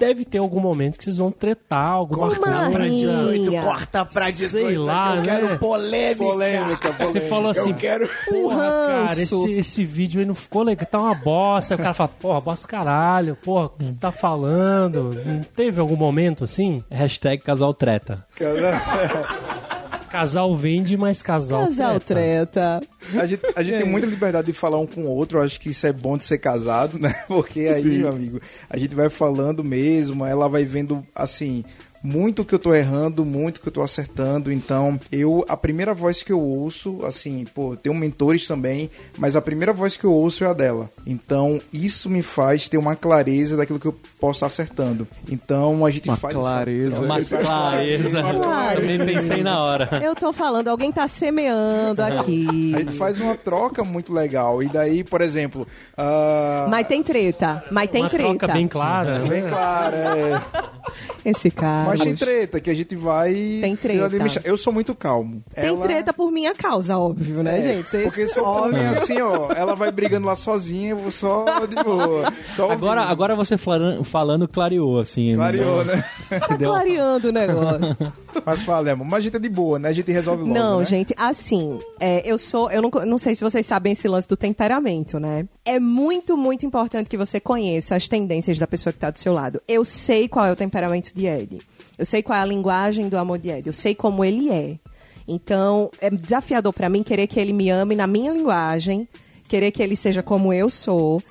deve ter algum momento que vocês vão tretar alguma coisa. Pra 18, corta pra 18. Sei lá, eu né? quero polêmica. Polêmica, polêmica. Você falou assim, eu quero... porra, cara, esse, esse vídeo aí não ficou legal, tá uma bosta. O cara fala, porra, bosta caralho, porra, o que tá falando? Não teve algum momento assim? Hashtag casal treta. Casal vende, mas casal Casal treta. A gente, a gente tem muita liberdade de falar um com o outro. Eu acho que isso é bom de ser casado, né? Porque aí, Sim. meu amigo, a gente vai falando mesmo, ela vai vendo, assim, muito que eu tô errando, muito que eu tô acertando. Então, eu a primeira voz que eu ouço, assim, pô, tenho mentores também, mas a primeira voz que eu ouço é a dela. Então, isso me faz ter uma clareza daquilo que eu posso estar acertando. Então, a gente Uma faz essa clareza. troca. Uma clareza. Claro. Também pensei na hora. Eu tô falando, alguém tá semeando aqui. A gente faz uma troca muito legal. E daí, por exemplo, ah, Mas tem treta, mas tem Uma treta. troca bem clara. bem claro, é. Esse cara. Mas tem treta, que a gente vai. Tem treta. Eu sou muito calmo. Tem Ela- treta por minha causa, óbvio, né, É, gente? Vocês- Porque se eu óbvio. assim, ó, ela vai brigando lá sozinha, eu vou só de boa. Só Agora, agora você falando, falando clareou, assim. Clareou, né? Tá clareando o negócio. Mas fala, amor, mas a gente é de boa, né? A gente resolve logo. Não, né? gente, assim, é, eu sou. Eu não, não sei se vocês sabem esse lance do temperamento, né? É muito, muito importante que você conheça as tendências da pessoa que tá do seu lado. Eu sei qual é o temperamento de Ed. Eu sei qual é a linguagem do amor de Ed. Eu sei como ele é. Então, é desafiador pra mim querer que ele me ame na minha linguagem, querer que ele seja como eu sou.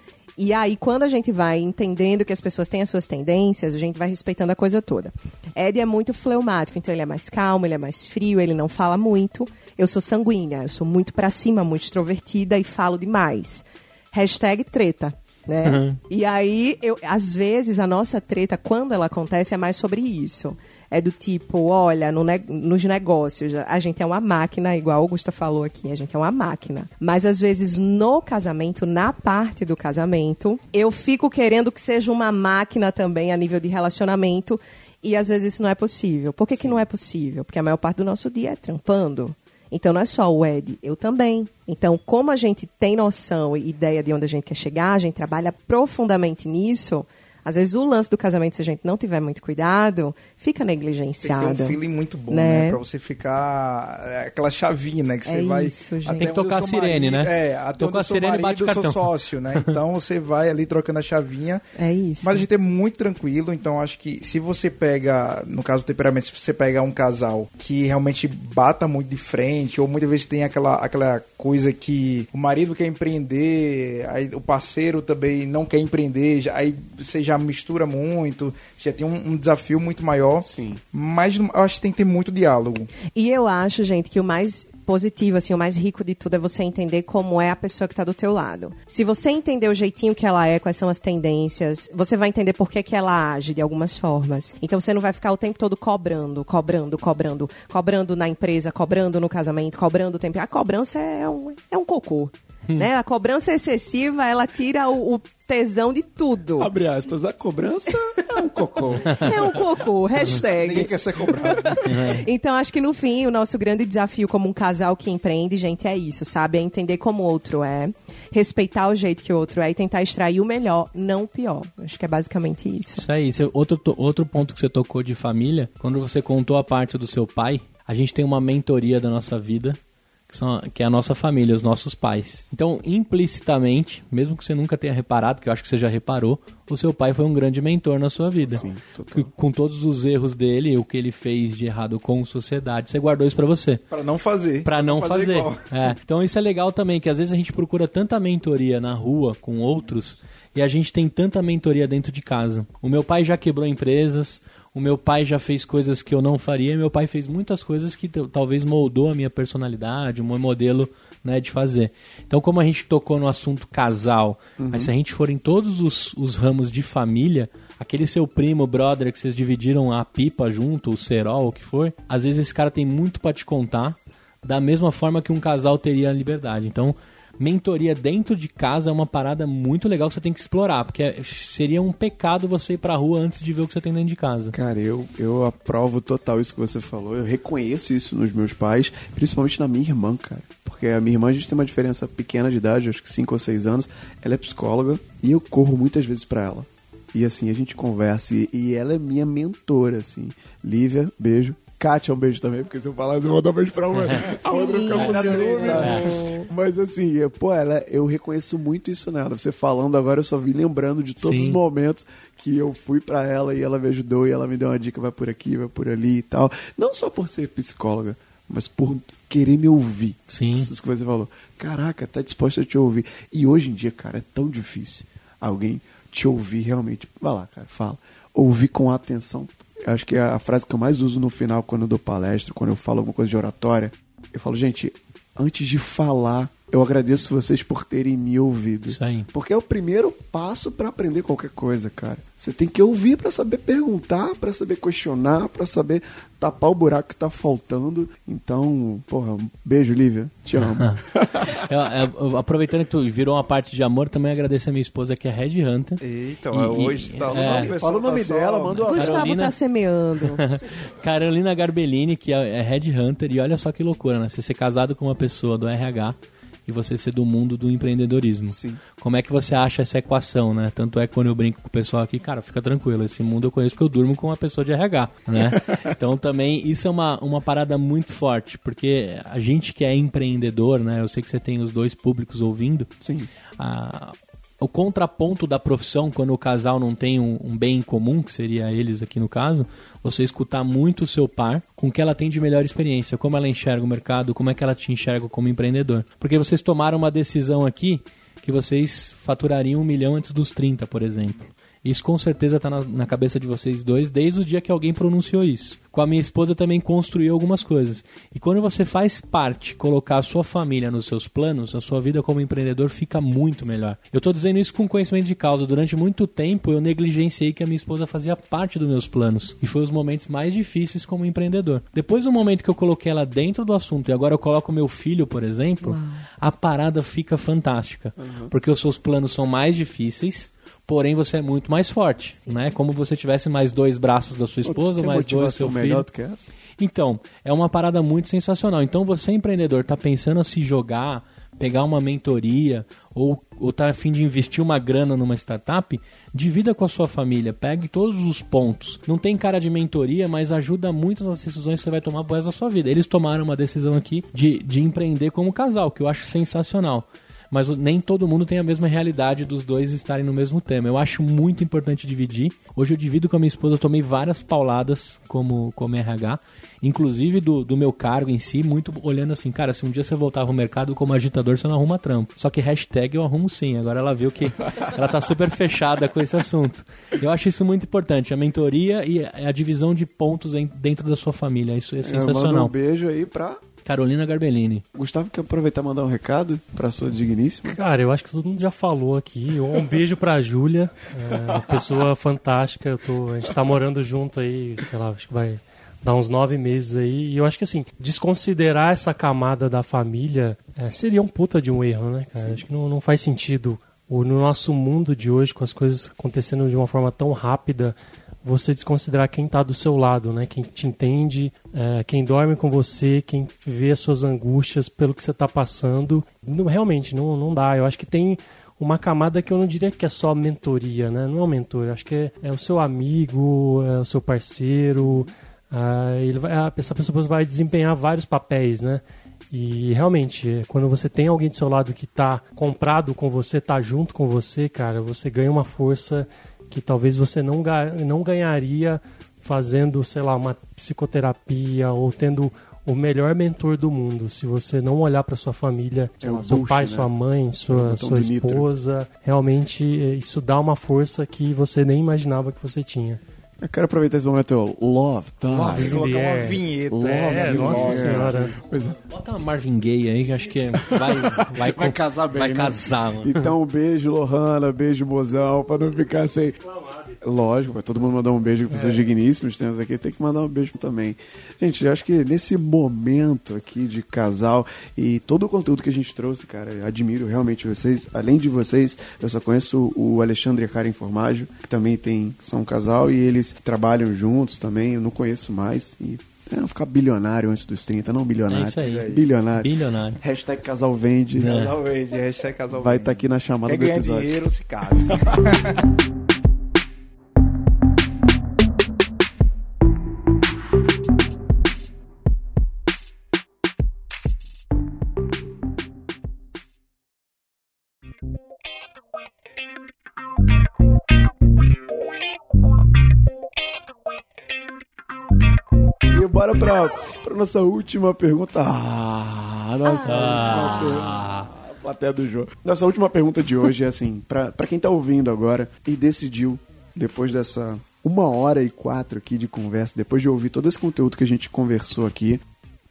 E aí, quando a gente vai entendendo que as pessoas têm as suas tendências, a gente vai respeitando a coisa toda. Ed é muito fleumático, então ele é mais calmo, ele é mais frio, ele não fala muito. Eu sou sanguínea, eu sou muito pra cima, muito extrovertida e falo demais. Hashtag treta. Né? E aí, eu, às vezes, a nossa treta, quando ela acontece, é mais sobre isso. É do tipo, olha, no ne- nos negócios, a gente é uma máquina, igual a Augusta falou aqui, a gente é uma máquina. Mas às vezes no casamento, na parte do casamento, eu fico querendo que seja uma máquina também a nível de relacionamento. E às vezes isso não é possível. Por que, que não é possível? Porque a maior parte do nosso dia é trampando. Então não é só o Ed, eu também. Então, como a gente tem noção e ideia de onde a gente quer chegar, a gente trabalha profundamente nisso. Às vezes o lance do casamento, se a gente não tiver muito cuidado, fica Tem que negligenciado. ter um feeling muito bom, Né? né? Pra você ficar. é, Aquela chavinha, né? Que você É vai. isso, gente. até Tem que tocar sou a sirene, marido- né? É, até eu a sou sirene, marido, bate eu sou cartão. sócio, né? Então você vai ali trocando a chavinha. É isso. Mas a gente é muito tranquilo, então acho que se você pega, no caso do temperamento, se você pega um casal que realmente bata muito de frente, ou muitas vezes tem aquela, aquela coisa que o marido quer empreender, aí o parceiro também não quer empreender, aí você já mistura muito, você já tem um, um desafio muito maior. Sim. Mas eu acho que tem que ter muito diálogo. E eu acho, gente, que o mais positivo, assim, o mais rico de tudo é você entender como é a pessoa que tá do teu lado. Se você entender o jeitinho que ela é, quais são as tendências, você vai entender por que, que ela age de algumas formas. Então você não vai ficar o tempo todo cobrando, cobrando, cobrando, cobrando na empresa, cobrando no casamento, cobrando o tempo. A cobrança é um, é um cocô. Né? A cobrança excessiva, ela tira o, o tesão de tudo. Abre aspas, a cobrança é um cocô. É um cocô, Ninguém hashtag. quer ser cobrado. Então, acho que no fim, o nosso grande desafio como um casal que empreende, gente, é isso, sabe? É entender como o outro é, respeitar o jeito que o outro é e tentar extrair o melhor, não o pior. Acho que é basicamente isso. Isso aí. Outro, outro ponto que você tocou de família, quando você contou a parte do seu pai, a gente tem uma mentoria da nossa vida, que, são, que é a nossa família, os nossos pais. Então, implicitamente, mesmo que você nunca tenha reparado, que eu acho que você já reparou, o seu pai foi um grande mentor na sua vida. Sim, total. Com todos os erros dele, o que ele fez de errado com a sociedade, você guardou isso pra você. Pra não fazer. Pra não fazer. igual. É. Então isso é legal também, que às vezes a gente procura tanta mentoria na rua com outros e a gente tem tanta mentoria dentro de casa. O meu pai já quebrou empresas, o meu pai já fez coisas que eu não faria, e meu pai fez muitas coisas que talvez moldou a minha personalidade, o meu modelo né, de fazer. Então, como a gente tocou no assunto casal, mas se a gente for em todos os, os ramos de família, aquele seu primo, brother, que vocês dividiram a pipa junto, o cerol, o que for, às vezes esse cara tem muito pra te contar, da mesma forma que um casal teria a liberdade. Então, mentoria dentro de casa é uma parada muito legal que você tem que explorar, porque é- seria um pecado você ir pra rua antes de ver o que você tem dentro de casa. Cara, eu, eu aprovo total isso que você falou. Eu reconheço isso nos meus pais, principalmente na minha irmã, cara. Porque a minha irmã, a gente tem uma diferença pequena de idade, acho que 5 ou 6 anos. Ela é psicóloga e eu corro muitas vezes pra ela. E assim, a gente conversa e, e ela é minha mentora, assim. Lívia, beijo. Kátia, um beijo também, porque se eu falar, eu vou dar um beijo pra uma. A outra fica com ciúme? Mas assim, pô, ela, eu reconheço muito isso nela. Você falando agora, eu só vim lembrando de todos Sim. os momentos que eu fui pra ela e ela me ajudou e ela me deu uma dica, vai por aqui, vai por ali e tal. Não só por ser psicóloga, mas por querer me ouvir. Sim. Isso que você falou. Caraca, tá disposta a te ouvir. E hoje em dia, cara, é tão difícil alguém te ouvir realmente. Vai lá, cara, fala. Ouvir com atenção acho que é a frase que eu mais uso no final quando eu dou palestra, quando eu falo alguma coisa de oratória. Eu falo, gente, antes de falar, eu agradeço vocês por terem me ouvido. Isso aí. Porque é o primeiro passo para aprender qualquer coisa, cara. Você tem que ouvir para saber perguntar, para saber questionar, para saber tapar o buraco que tá faltando. Então, porra, um beijo, Lívia. Te amo. Eu- eu- aproveitando que tu virou uma parte de amor, também agradecer a minha esposa que é Red Hunter. Eita, E- e- hoje tá é. só o pessoal Fala o nome tá dela, manda uma Gustavo Carolina- tá semeando. Carolina Garbellini, que é é Red Hunter, e olha só que loucura, né? Você ser casado com uma pessoa do RH e você ser do mundo do empreendedorismo. Sim. Como é que você acha essa equação, né? Tanto é que quando eu brinco com o pessoal aqui, cara, fica tranquilo, esse mundo eu conheço porque eu durmo com uma pessoa de RH, né? então também isso é uma, uma parada muito forte, porque a gente que é empreendedor, né? Eu sei que você tem os dois públicos ouvindo. Sim. a- o contraponto da profissão, quando o casal não tem um, um bem em comum, que seria eles aqui no caso, você escutar muito o seu par com o que ela tem de melhor experiência, como ela enxerga o mercado, como é que ela te enxerga como empreendedor. Porque vocês tomaram uma decisão aqui que vocês faturariam um milhão antes dos 30, por exemplo. Isso com certeza está na, na cabeça de vocês dois desde o dia que alguém pronunciou isso. Com a minha esposa eu também construí algumas coisas. E quando você faz parte, colocar a sua família nos seus planos, a sua vida como empreendedor fica muito melhor. Eu estou dizendo isso com conhecimento de causa. Durante muito tempo eu negligenciei que a minha esposa fazia parte dos meus planos. E foi os momentos mais difíceis como empreendedor. Depois do momento que eu coloquei ela dentro do assunto e agora eu coloco meu filho, por exemplo, a parada fica fantástica. Porque os seus planos são mais difíceis porém você é muito mais forte, né? Como você tivesse mais dois braços da sua esposa, mais dois do seu melhor filho. do que essa? Então, é uma parada muito sensacional. Então, você empreendedor tá pensando a se jogar, pegar uma mentoria ou, ou tá a fim de investir uma grana numa startup, divida com a sua família, pegue todos os pontos. Não tem cara de mentoria, mas ajuda muito nas decisões que você vai tomar pro resto da sua vida. Eles tomaram uma decisão aqui de, de empreender como casal, que eu acho sensacional mas nem todo mundo tem a mesma realidade dos dois estarem no mesmo tema. Eu acho muito importante dividir. Hoje eu divido com a minha esposa, eu tomei várias pauladas como, como RH, inclusive do, do meu cargo em si, muito olhando assim, cara, se um dia você voltar ao mercado como agitador, você não arruma trampo. Só que hashtag eu arrumo sim. Agora ela viu que ela tá super fechada com esse assunto. Eu acho isso muito importante, a mentoria e a divisão de pontos dentro da sua família. Isso é Eu mando sensacional. um beijo aí pra. Carolina Garbellini. Gustavo, quer aproveitar e mandar um recado pra sua digníssima? Cara, eu acho que todo mundo já falou aqui. Um beijo pra Júlia, é uma pessoa fantástica. Eu tô, a gente tá morando junto aí, sei lá, acho que vai dar uns nove meses aí. E eu acho que assim, desconsiderar essa camada da família é, seria um puta de um erro, né, cara? Acho que não, não faz sentido. O, no nosso mundo de hoje, com as coisas acontecendo de uma forma tão rápida, você desconsiderar quem tá do seu lado, né? Quem te entende, é, quem dorme com você, quem vê as suas angústias pelo que você tá passando. Não, realmente, não, não dá. Eu acho que tem uma camada que eu não diria que é só mentoria, né? Não é um mentor, acho que é, é o seu amigo, é o seu parceiro. ah, ele vai, essa pessoa vai desempenhar vários papéis, né? E realmente, quando você tem alguém do seu lado que tá comprado com você, tá junto com você, cara, você ganha uma força que talvez você não, ga- não ganharia fazendo, sei lá, uma psicoterapia ou tendo o melhor mentor do mundo. Se você não olhar para sua família, É seu Bush, pai, né? sua mãe, É sua, botão sua esposa, realmente eh, isso dá uma força que você nem imaginava que você tinha. Eu quero aproveitar esse momento, eu Love Time. Que colocar uma É. vinheta. Love É, nossa Lord. senhora. Pois é. Bota uma Marvin Gaye aí, que acho que vai, vai, Vai casar bem, Vai né? casar, mano. Então, um beijo, Lohana, beijo, mozão, pra não ficar sem. Lógico, vai todo mundo mandar um beijo pros seus digníssimos, temos aqui, tem que mandar um beijo também. Gente, eu acho que nesse momento aqui de casal e todo o conteúdo que a gente trouxe, cara, eu admiro realmente vocês. Além de vocês, eu só conheço o Alexandre e a Karen Formaggio, que também tem, são um casal e eles trabalham juntos também, eu não conheço mais. E é, não ficar bilionário antes dos 30, não milionário. É isso aí. Bilionário. Bilionário. Hashtag casal vende. É. Casal vende, hashtag casal Vai estar aqui na chamada Quer do ganhar episódio. dinheiro, se casa. nossa última pergunta. Ah, nossa última pergunta. Ah, Plateia do jogo. Nossa última pergunta de hoje é assim: pra, pra quem tá ouvindo agora e decidiu, depois dessa uma hora e quatro aqui de conversa, depois de ouvir todo esse conteúdo que a gente conversou aqui.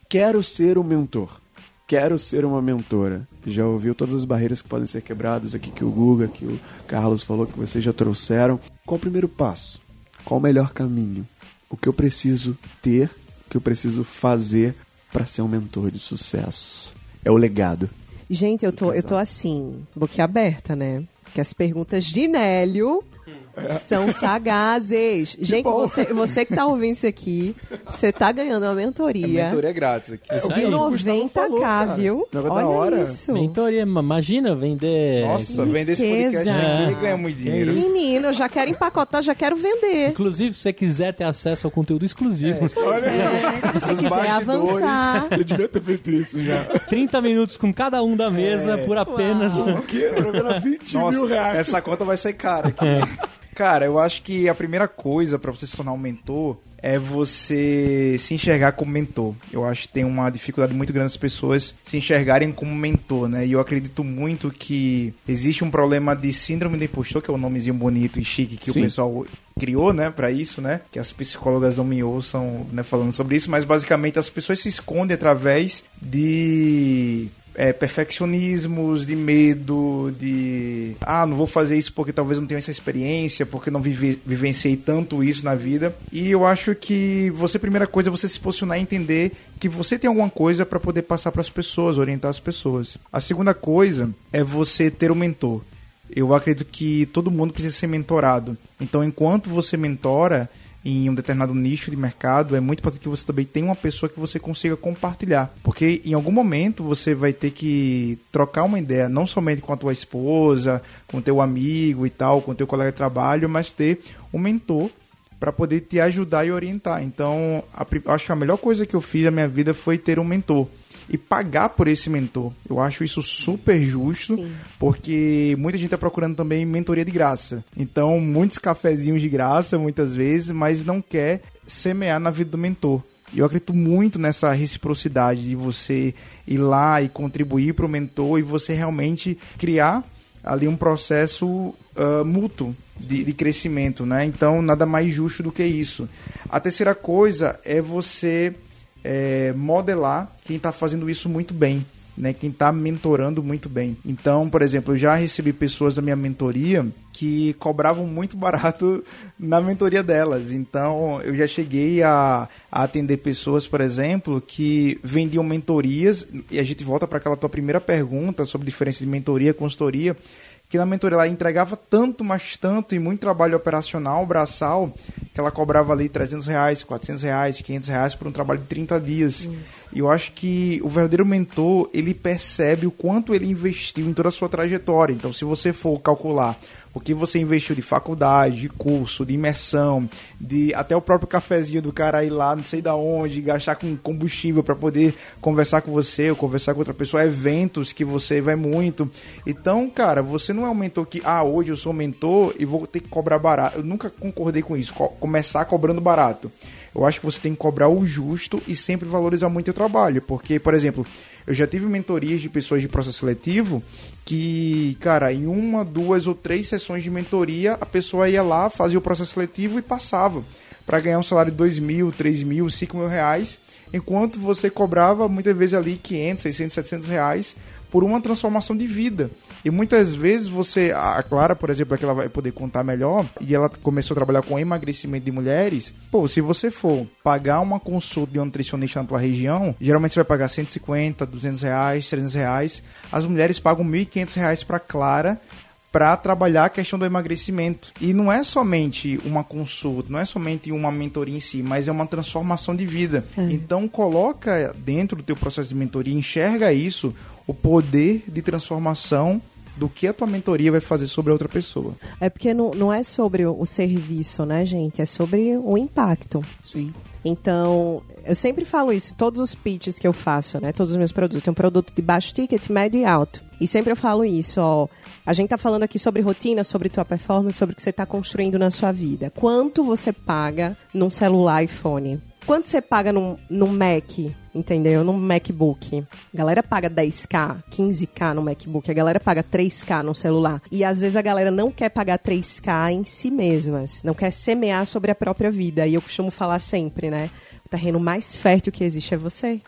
Quero ser um mentor. Quero ser uma mentora. Já ouviu todas as barreiras que podem ser quebradas aqui que o Guga, que o Carlos falou que vocês já trouxeram. Qual o primeiro passo? Qual o melhor caminho? O que eu preciso ter, que eu preciso fazer para ser um mentor de sucesso? É o legado. Gente, eu tô, eu tô assim, boquiaberta, né? Que as perguntas de Nélio são sagazes. Gente, bom. você, você que tá ouvindo isso aqui, você tá ganhando uma mentoria. Mentoria grátis aqui. Isso De aí. 90k, falou, cara. viu? Negócio Olha da hora. isso. Mentoria, imagina vender. Nossa, vender esse podcast aqui ganha muito dinheiro. Menino, eu já quero empacotar, já quero vender. Inclusive, se você quiser ter acesso ao conteúdo exclusivo, É, se você Os quiser avançar. Eu devia ter feito isso já. 30 minutos com cada um da mesa por apenas. O quê? Programa 20 mil Nossa, reais. essa conta vai ser cara aqui. Cara, eu acho que a primeira coisa pra você se tornar um mentor é você se enxergar como mentor. Eu acho que tem uma dificuldade muito grande das pessoas se enxergarem como mentor, né? E eu acredito muito que existe um problema de síndrome do impostor, que é um nomezinho bonito e chique que Sim. o pessoal criou, né, para isso, né? Que as psicólogas não me ouçam, né, falando sobre isso, mas basicamente as pessoas se escondem através de é, perfeccionismos, de medo, de ah, não vou fazer isso porque talvez não tenha essa experiência, porque não vive, vivenciei tanto isso na vida. E eu acho que você, primeira coisa, é você se posicionar e entender que você tem alguma coisa para poder passar para as pessoas, orientar as pessoas. A segunda coisa é você ter um mentor. Eu acredito que todo mundo precisa ser mentorado. Então, enquanto você mentora em um determinado nicho de mercado, é muito importante que você também tenha uma pessoa que você consiga compartilhar. Porque em algum momento você vai ter que trocar uma ideia, não somente com a tua esposa, com teu amigo e tal, com teu colega de trabalho, mas ter um mentor para poder te ajudar e orientar. Então, a acho que a melhor coisa que eu fiz na minha vida foi ter um mentor e pagar por esse mentor. Eu acho isso super justo, Sim. porque muita gente está procurando também mentoria de graça. Então, muitos cafezinhos de graça, muitas vezes, mas não quer semear na vida do mentor. Eu acredito muito nessa reciprocidade de você ir lá e contribuir para o mentor e você realmente criar ali um processo ah, mútuo de, de crescimento, né? Então, nada mais justo do que isso. A terceira coisa é você é, modelar quem está fazendo isso muito bem, né? Quem está mentorando muito bem. Então, por exemplo, eu já recebi pessoas da minha mentoria que cobravam muito barato na mentoria delas. Então, eu já cheguei a, a atender pessoas, por exemplo, que vendiam mentorias e a gente volta para aquela tua primeira pergunta sobre diferença de mentoria e consultoria que na mentoria ela entregava tanto, mas tanto, e muito trabalho operacional, braçal, que ela cobrava ali 300 reais, 400 reais, 500 reais por um trabalho de 30 dias. E eu acho que o verdadeiro mentor, ele percebe o quanto ele investiu em toda a sua trajetória. Então, se você for calcular o que você investiu de faculdade, de curso, de imersão, de até o próprio cafezinho do cara ir lá, não sei da onde, gastar com combustível para poder conversar com você ou conversar com outra pessoa, eventos que você vai muito. Então, cara, você não é um mentor que, ah, hoje eu sou mentor e vou ter que cobrar barato. Eu nunca concordei com isso, co- começar cobrando barato. Eu acho que você tem que cobrar o justo e sempre valorizar muito o trabalho. Porque, por exemplo, eu já tive mentorias de pessoas de processo seletivo que, cara, em uma, duas ou três sessões de mentoria, a pessoa ia lá, fazia o processo seletivo e passava para ganhar um salário de 2 mil, 3 mil, 5 mil reais, enquanto você cobrava muitas vezes ali 500, 600, 700 reais por uma transformação de vida. E muitas vezes você, a Clara, por exemplo, é que ela vai poder contar melhor, e ela começou a trabalhar com emagrecimento de mulheres. Pô, se você for pagar uma consulta de um nutricionista na tua região, geralmente você vai pagar 150, 200 reais, 300 reais. As mulheres pagam 1.500 reais para Clara para trabalhar a questão do emagrecimento. E não é somente uma consulta, não é somente uma mentoria em si, mas é uma transformação de vida. Então coloca dentro do teu processo de mentoria, enxerga isso, o poder de transformação do que a tua mentoria vai fazer sobre a outra pessoa. É porque não, não é sobre o, serviço, né, gente? É sobre o impacto. Sim. Então, eu sempre falo isso, todos os pitches que eu faço, né? Todos os meus produtos. Tem um produto de baixo ticket, médio e alto. E sempre eu falo isso, ó. A gente tá falando aqui sobre rotina, sobre tua performance, sobre o que você tá construindo na sua vida. Quanto você paga num celular iPhone? Quanto você paga num, num Mac, entendeu? Num MacBook. A galera paga 10k, 15k no MacBook. A galera paga 3k no celular. E às vezes a galera não quer pagar 3k em si mesmas. Não quer semear sobre a própria vida. E eu costumo falar sempre, né? O terreno mais fértil que existe é você.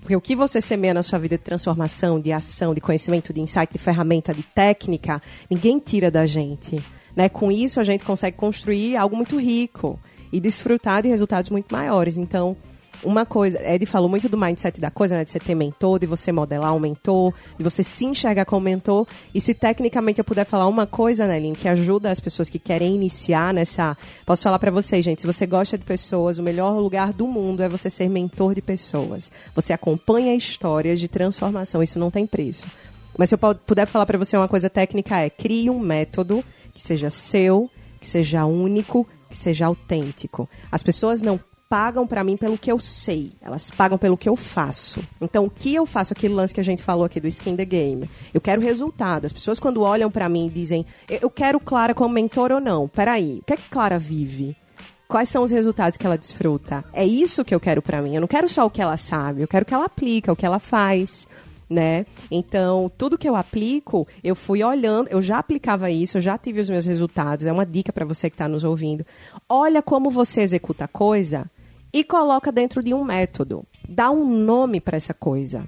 Porque o que você semeia na sua vida de transformação, de ação, de conhecimento, de insight, de ferramenta, de técnica, ninguém tira da gente. Né? Com isso, a gente consegue construir algo muito rico e desfrutar de resultados muito maiores. Então, uma coisa, Ed falou muito do mindset da coisa, né? De você ter mentor, de você modelar um mentor, de você se enxergar como mentor. E se tecnicamente eu puder falar uma coisa, Nelinho, que ajuda as pessoas que querem iniciar nessa. Posso falar para vocês, gente, se você gosta de pessoas, o melhor lugar do mundo é você ser mentor de pessoas. Você acompanha histórias de transformação, isso não tem preço. Mas se eu puder falar para você uma coisa técnica é crie um método que seja seu, que seja único, que seja autêntico. As pessoas não pagam para mim pelo que eu sei, elas pagam pelo que eu faço. Então, o que eu faço, aquele lance que a gente falou aqui do skin the game, eu quero resultado. As pessoas quando olham para mim dizem, eu quero Clara como mentor ou não. Peraí, o que é que Clara vive? Quais são os resultados que ela desfruta? É isso que eu quero para mim. Eu não quero só o que ela sabe, eu quero o que ela aplica, o que ela faz né? Então, tudo que eu aplico, eu fui olhando, eu já aplicava isso, eu já tive os meus resultados. É uma dica para você que está nos ouvindo. Olha como você executa a coisa e coloca dentro de um método. Dá um nome para essa coisa.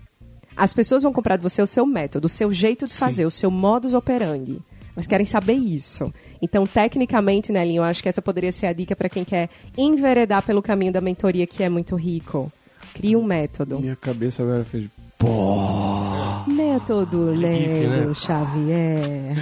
As pessoas vão comprar de você o seu método, o seu jeito de fazer, Sim. o seu modus operandi. Mas querem saber isso. Então, tecnicamente, Nelinho, eu acho que essa poderia ser a dica para quem quer enveredar pelo caminho da mentoria, que é muito rico. Crie um método. Minha cabeça agora fez Pô. Método Lego né? Xavier.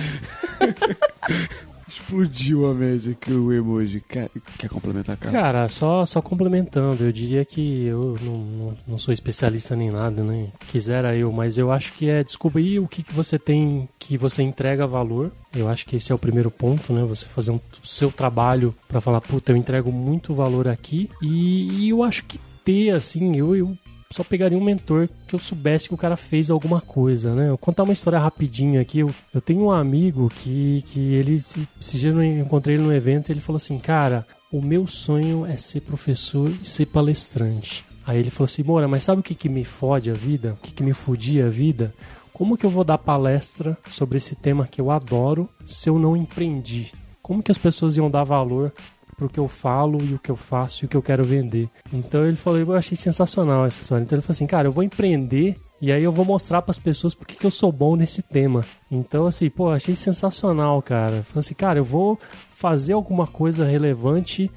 Explodiu a mente aqui o emoji. Quer, quer complementar, cara? Cara, só, só complementando. Eu diria que eu não, não, não, sou especialista nem nada, né? Quisera eu, mas eu acho que é descobrir o que, que você tem, que você entrega valor. Eu acho que esse é o primeiro ponto, né? Você fazer um, o seu trabalho para falar, puta, eu entrego muito valor aqui. E, e eu acho que ter, assim, eu, eu só pegaria um mentor que eu soubesse que o cara fez alguma coisa, né? Eu vou contar uma história rapidinho aqui. Eu, eu tenho um amigo que, que ele, esse dia eu encontrei ele no evento ele falou assim, cara, o meu sonho é ser professor e ser palestrante. Aí ele falou assim, Moura, mas sabe o que, que me fode a vida? O que, que me fodia a vida? Como que eu vou dar palestra sobre esse tema que eu adoro se eu não empreendi? Como que as pessoas iam dar valor pro que eu falo e o que eu faço e o que eu quero vender. Então ele falou, eu achei sensacional essa história. Então ele falou assim, cara, eu vou empreender e aí eu vou mostrar para as pessoas porque que eu sou bom nesse tema. Então assim, pô, achei sensacional, cara. Falei assim, cara, eu vou fazer alguma coisa relevante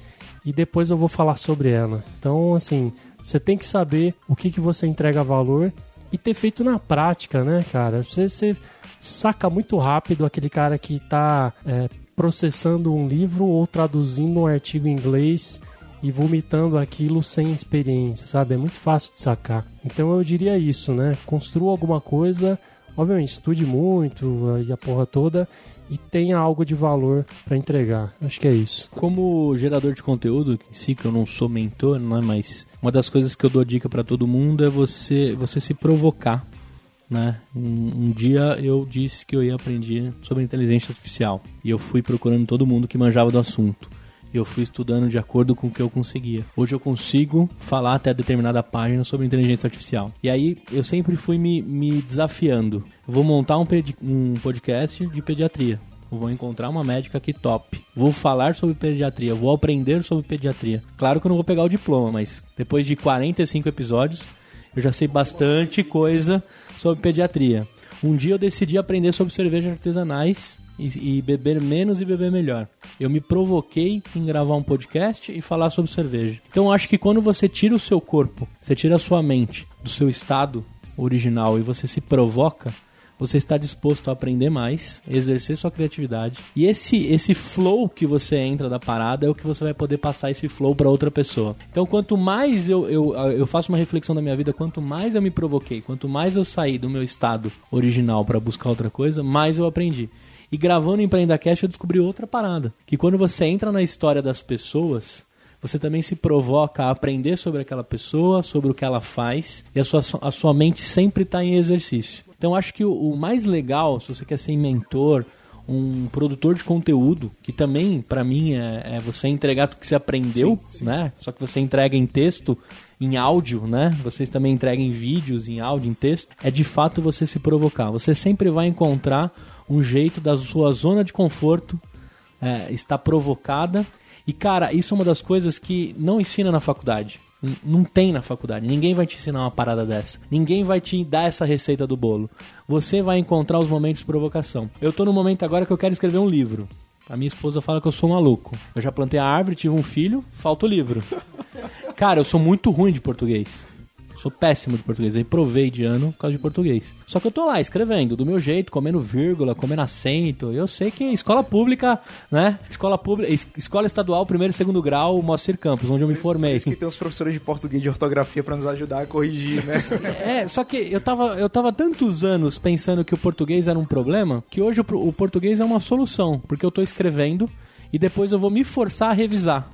e depois eu vou falar sobre ela. Então assim, você tem que saber o que que você entrega valor e ter feito na prática, né, cara? Você, você saca muito rápido aquele cara que tá é, processando um livro ou traduzindo um artigo em inglês e vomitando aquilo sem experiência, sabe? É muito fácil de sacar. Então eu diria isso, né? Construa alguma coisa, obviamente estude muito e a porra toda e tenha algo de valor para entregar. Acho que é isso. Como gerador de conteúdo, em si que eu não sou mentor, né, mas uma das coisas que eu dou dica para todo mundo é você você se provocar né? Um, um, dia eu disse que eu ia aprender sobre inteligência artificial e eu fui procurando todo mundo que manjava do assunto. E eu fui estudando de acordo com o que eu conseguia. Hoje eu consigo falar até determinada página sobre inteligência artificial. E aí eu sempre fui me, me desafiando. Vou montar um, um podcast de pediatria. Vou encontrar uma médica que top. Vou falar sobre pediatria, vou aprender sobre pediatria. Claro que eu não vou pegar o diploma, mas depois de 45 episódios, eu já sei bastante coisa sobre pediatria. Um dia eu decidi aprender sobre cervejas artesanais e, e, beber menos e beber melhor. Eu me provoquei em gravar um podcast e falar sobre cerveja. Então acho que quando você tira o seu corpo, você tira a sua mente do seu estado original e você se provoca, você está disposto a aprender mais, exercer sua criatividade. E esse esse flow que você entra da parada é o que você vai poder passar esse flow para outra pessoa. Então, quanto mais eu, eu, eu faço uma reflexão da minha vida, quanto mais eu me provoquei, quanto mais eu saí do meu estado original para buscar outra coisa, mais eu aprendi. E gravando em Cash eu descobri outra parada. Que quando você entra na história das pessoas, você também se provoca a aprender sobre aquela pessoa, sobre o que ela faz, e a sua, a sua mente sempre está em exercício. Então acho que o, o mais legal, se você quer ser mentor um produtor de conteúdo, que também, pra mim, é, é você entregar tudo que você aprendeu, né? Só que você entrega em texto, em áudio, né? Vocês também entregam em vídeos, em áudio, em texto. É de fato você se provocar. Você sempre vai encontrar um jeito da sua zona de conforto é, estar provocada. E, cara, isso é uma das coisas que não ensina na faculdade. Não tem na faculdade. Ninguém vai te ensinar uma parada dessa. Ninguém vai te dar essa receita do bolo. Você vai encontrar os momentos de provocação. Eu tô no momento agora que eu quero escrever um livro. A minha esposa fala que eu sou maluco. Eu já plantei a árvore, tive um filho, falta o livro. Cara, eu sou muito ruim de português. Sou péssimo de português. Aí provei de ano por causa de português. Só que eu tô lá escrevendo, do meu jeito, comendo vírgula, comendo acento. Eu sei que escola pública, né? Escola pública, es- escola estadual, primeiro e segundo grau, Moacir Campos, onde eu me formei. Por isso que tem uns professores de português de ortografia pra nos ajudar a corrigir, né? É, só que eu tava, eu tava tantos anos pensando que o português era um problema, que hoje o, o português é uma solução, porque eu tô escrevendo e depois eu vou me forçar a revisar.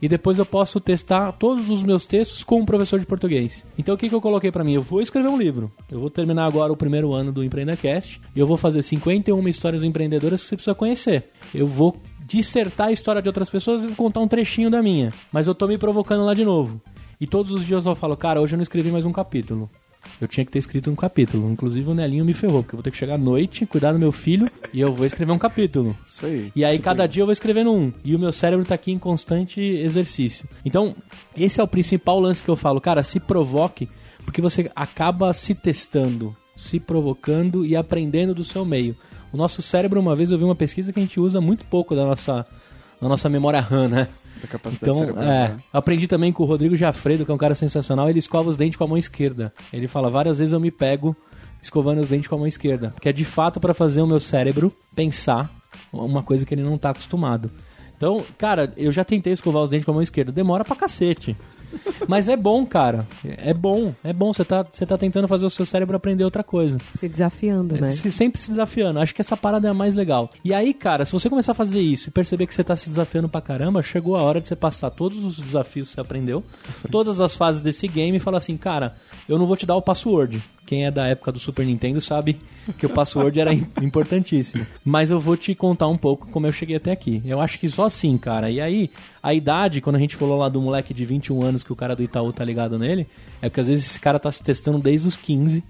E depois eu posso testar todos os meus textos com um professor de português. Então o que, que eu coloquei pra mim? Eu vou escrever um livro. Eu vou terminar agora o primeiro ano do Empreendacast e eu vou fazer 51 histórias empreendedoras que você precisa conhecer. Eu vou dissertar a história de outras pessoas e vou contar um trechinho da minha. Mas eu tô me provocando lá de novo. E todos os dias eu falo, cara, hoje eu não escrevi mais um capítulo. Eu tinha que ter escrito um capítulo. Inclusive o Nelinho me ferrou, porque eu vou ter que chegar à noite, cuidar do meu filho e eu vou escrever um capítulo. Isso aí. E aí cada dia eu vou escrevendo um. E o meu cérebro tá aqui em constante exercício. Então, esse é o principal lance que eu falo. Cara, se provoque, porque você acaba se testando, se provocando e aprendendo do seu meio. O nosso cérebro, uma vez eu vi uma pesquisa que a gente usa muito pouco da nossa, da nossa memória RAM, né? Da capacidade Então, cerebral, é, né? aprendi também com o Rodrigo Jafredo, que é um cara sensacional, ele escova os dentes com a mão esquerda. Ele fala, várias vezes eu me pego escovando os dentes com a mão esquerda. Que é de fato para fazer o meu cérebro pensar uma coisa que ele não tá acostumado. Então, cara, eu já tentei escovar os dentes com a mão esquerda. Demora pra cacete. Mas é bom, cara. É bom, é bom. Você tá, você tá tentando fazer o seu cérebro aprender outra coisa. Se desafiando, né? Se- sempre se desafiando. Acho que essa parada é a mais legal. E aí, cara, se você começar a fazer isso e perceber que você tá se desafiando pra caramba, chegou a hora de você passar todos os desafios que você aprendeu, todas as fases desse game e falar assim, cara, eu não vou te dar o password. Quem é da época do Super Nintendo sabe que o password era im- importantíssimo. Mas eu vou te contar um pouco como eu cheguei até aqui. Eu acho que só assim, cara. E aí, a idade, quando a gente falou lá do moleque de 21 anos que o cara do Itaú tá ligado nele, é porque às vezes esse cara tá se testando desde os 15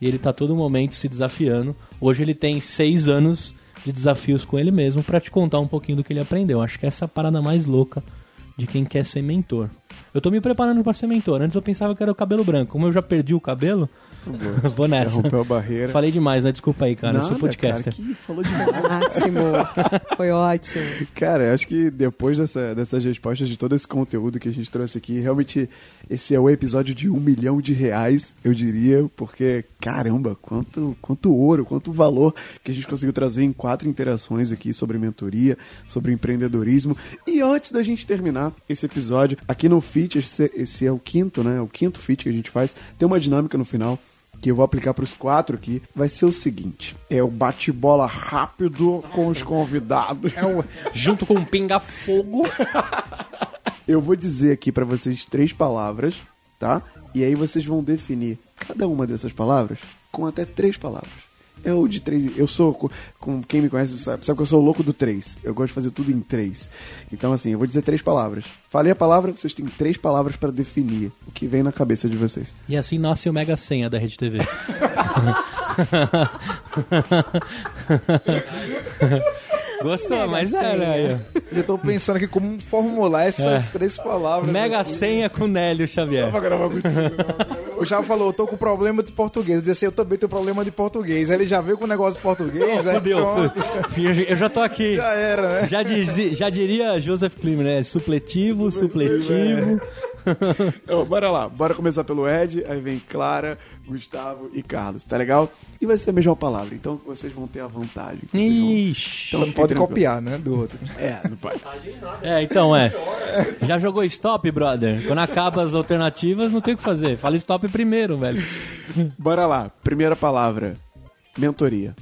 e ele tá todo momento se desafiando. Hoje ele tem seis anos de desafios com ele mesmo pra te contar um pouquinho do que ele aprendeu. Acho que essa é a parada mais louca de quem quer ser mentor. Eu tô me preparando pra ser mentor. Antes eu pensava que era o cabelo branco. Como eu já perdi o cabelo, vou nessa. Rompeu a barreira. Falei demais, né? Desculpa aí, cara. eu Nada, sou podcaster. Cara, que falou demais. Máximo. Foi ótimo. Cara, eu acho que depois dessa, dessas respostas de todo esse conteúdo que a gente trouxe aqui, realmente esse é o episódio de um milhão de reais, eu diria, porque caramba, quanto, quanto ouro, quanto valor que a gente conseguiu trazer em quatro interações aqui sobre mentoria, sobre empreendedorismo. E antes da gente terminar esse episódio, aqui no Fit, esse, esse é o quinto, né? O quinto Fit que a gente faz, tem uma dinâmica no final que eu vou aplicar para os quatro aqui, vai ser o seguinte: é o bate-bola rápido com os convidados. Junto com um pinga-fogo. Eu vou dizer aqui pra vocês três palavras, tá? E aí vocês vão definir cada uma dessas palavras com até três palavras. É o de três. Eu sou, co- com quem me conhece sabe, sabe que eu sou o louco do três. Eu gosto de fazer tudo em três. Então, assim, eu vou dizer três palavras. Falei a palavra, vocês têm três palavras pra definir o que vem na cabeça de vocês. E assim nasce o Mega Senha da Rede TV. Gostou, Mega mas Senha. era ó. Eu tô pensando aqui como formular essas três palavras. Mega Senha com Nélio Xavier. O Chava falou, eu tô com problema de português. Eu disse assim, eu também tenho problema de português. Aí ele já veio com o negócio de português. aí Fudeu. Eu- Eu já tô aqui. Já era, né? Já, dizi- já diria Joseph Klimer, né? Supletivo, supletivo. Então, bora lá, bora começar pelo Ed, aí vem Clara, Gustavo e Carlos, tá legal? E vai ser a mesma palavra, então vocês vão ter a vantagem. vocês vão- Ixi. Não fiquem pode tranquilos. copiar, né, do outro. É, não pode. É, então é. Já jogou stop, brother? Quando acaba as alternativas, não tem o que fazer. Fala stop primeiro, velho. Bora lá, primeira palavra, mentoria.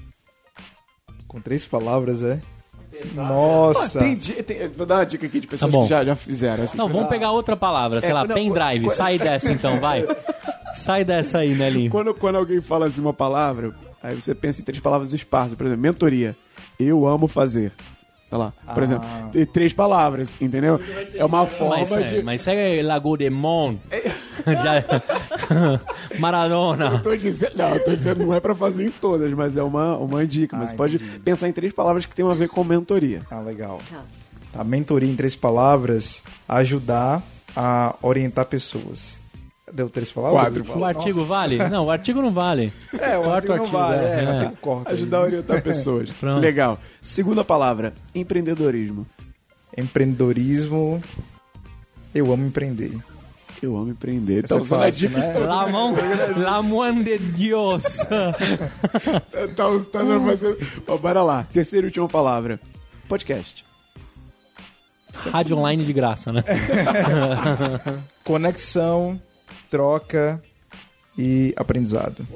Com três palavras, é? Nossa. Tem, tem- vou dar uma dica aqui de pessoas Tá que já, já fizeram. Assim, Não, vamos pegar outra palavra, sei É, lá, não, pendrive. qu- Sai dessa então, vai. Sai dessa aí, Nelinho. Quando, quando alguém fala assim uma palavra, aí você pensa em três palavras esparsas, por exemplo, mentoria. Eu amo fazer. Sei lá, por Ah. exemplo, três palavras, entendeu? É uma forma Mas, de. é, mas segue Lago de Mon. Já- Maradona. Tô dizendo, não, eu tô dizendo não é pra fazer em todas, mas é uma, uma dica. Mas Ah, você pode entendi. pensar em três palavras que tem a ver com mentoria. Ah, legal. Tá, mentoria em três palavras, ajudar a orientar pessoas. Deu três palavras? Quatro. O artigo vale? Não, o artigo não vale. É, o Corta artigo não vale. É, é. o artigo corta. Ajudar a orientar pessoas. Pronto. Legal. Segunda palavra, empreendedorismo. Empreendedorismo. Eu amo empreender. Eu amo empreender. Essa Tá é usando a dica. né? La mão, la mão de Dios. Tá, tá usando você. Ó, bora lá. Terceira e última palavra. Podcast. Rádio online de graça, né? Conexão, troca e aprendizado.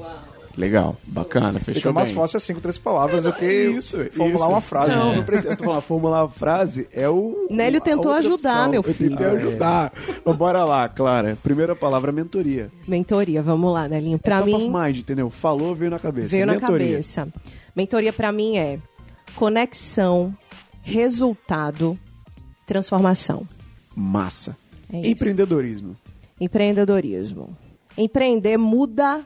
Legal, bacana, fechou Fica mais bem. fácil assim com três palavras do que Isso, formular isso. uma frase. Não, né? não precisa. Eu tô falando, formular uma frase é o. Nélio tentou ajudar, meu Eu filho. tentei ajudar. Mas bora lá, Clara. Primeira palavra, mentoria. Mentoria, vamos lá, Nelinho. Pra Top mim, of mind, entendeu? Falou, veio na cabeça. veio na mentoria. cabeça. Mentoria pra mim é conexão, resultado, transformação. Massa. É. Empreendedorismo. Empreendedorismo. Empreender muda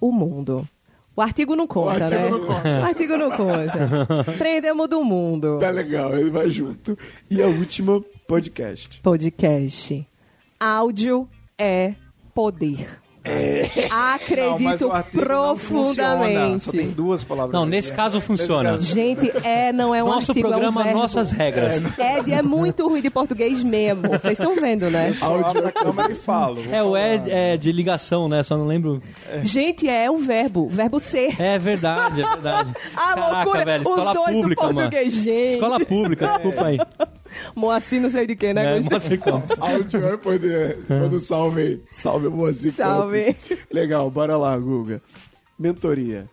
o mundo. O artigo não conta, artigo né? não conta. O artigo não conta. Empreender muda o mundo. Tá legal, ele vai junto. E a última, podcast. Podcast. Áudio é poder. Não, Acredito não profundamente. Só tem duas palavras. Não, aqui. nesse caso funciona. Gente, é, não é um Nosso artigo, programa, é um nossas regras. Ed é muito ruim de português mesmo. Vocês estão vendo, né? Só abro a câmera e falo. Vou É, o falar. é, é de ligação, né? Só não lembro. Gente, é um verbo. Verbo ser. É verdade, é verdade. A Caraca, loucura. velho, Os escola dois pública, do mano. português, gente. Escola pública, desculpa aí. Moacir não sei de quem, né? É. Moacir Campos. Áudio é poder. Manda um salve aí. Salve, Moacir. Salve. Campos. Legal, bora lá, Guga. Mentoria.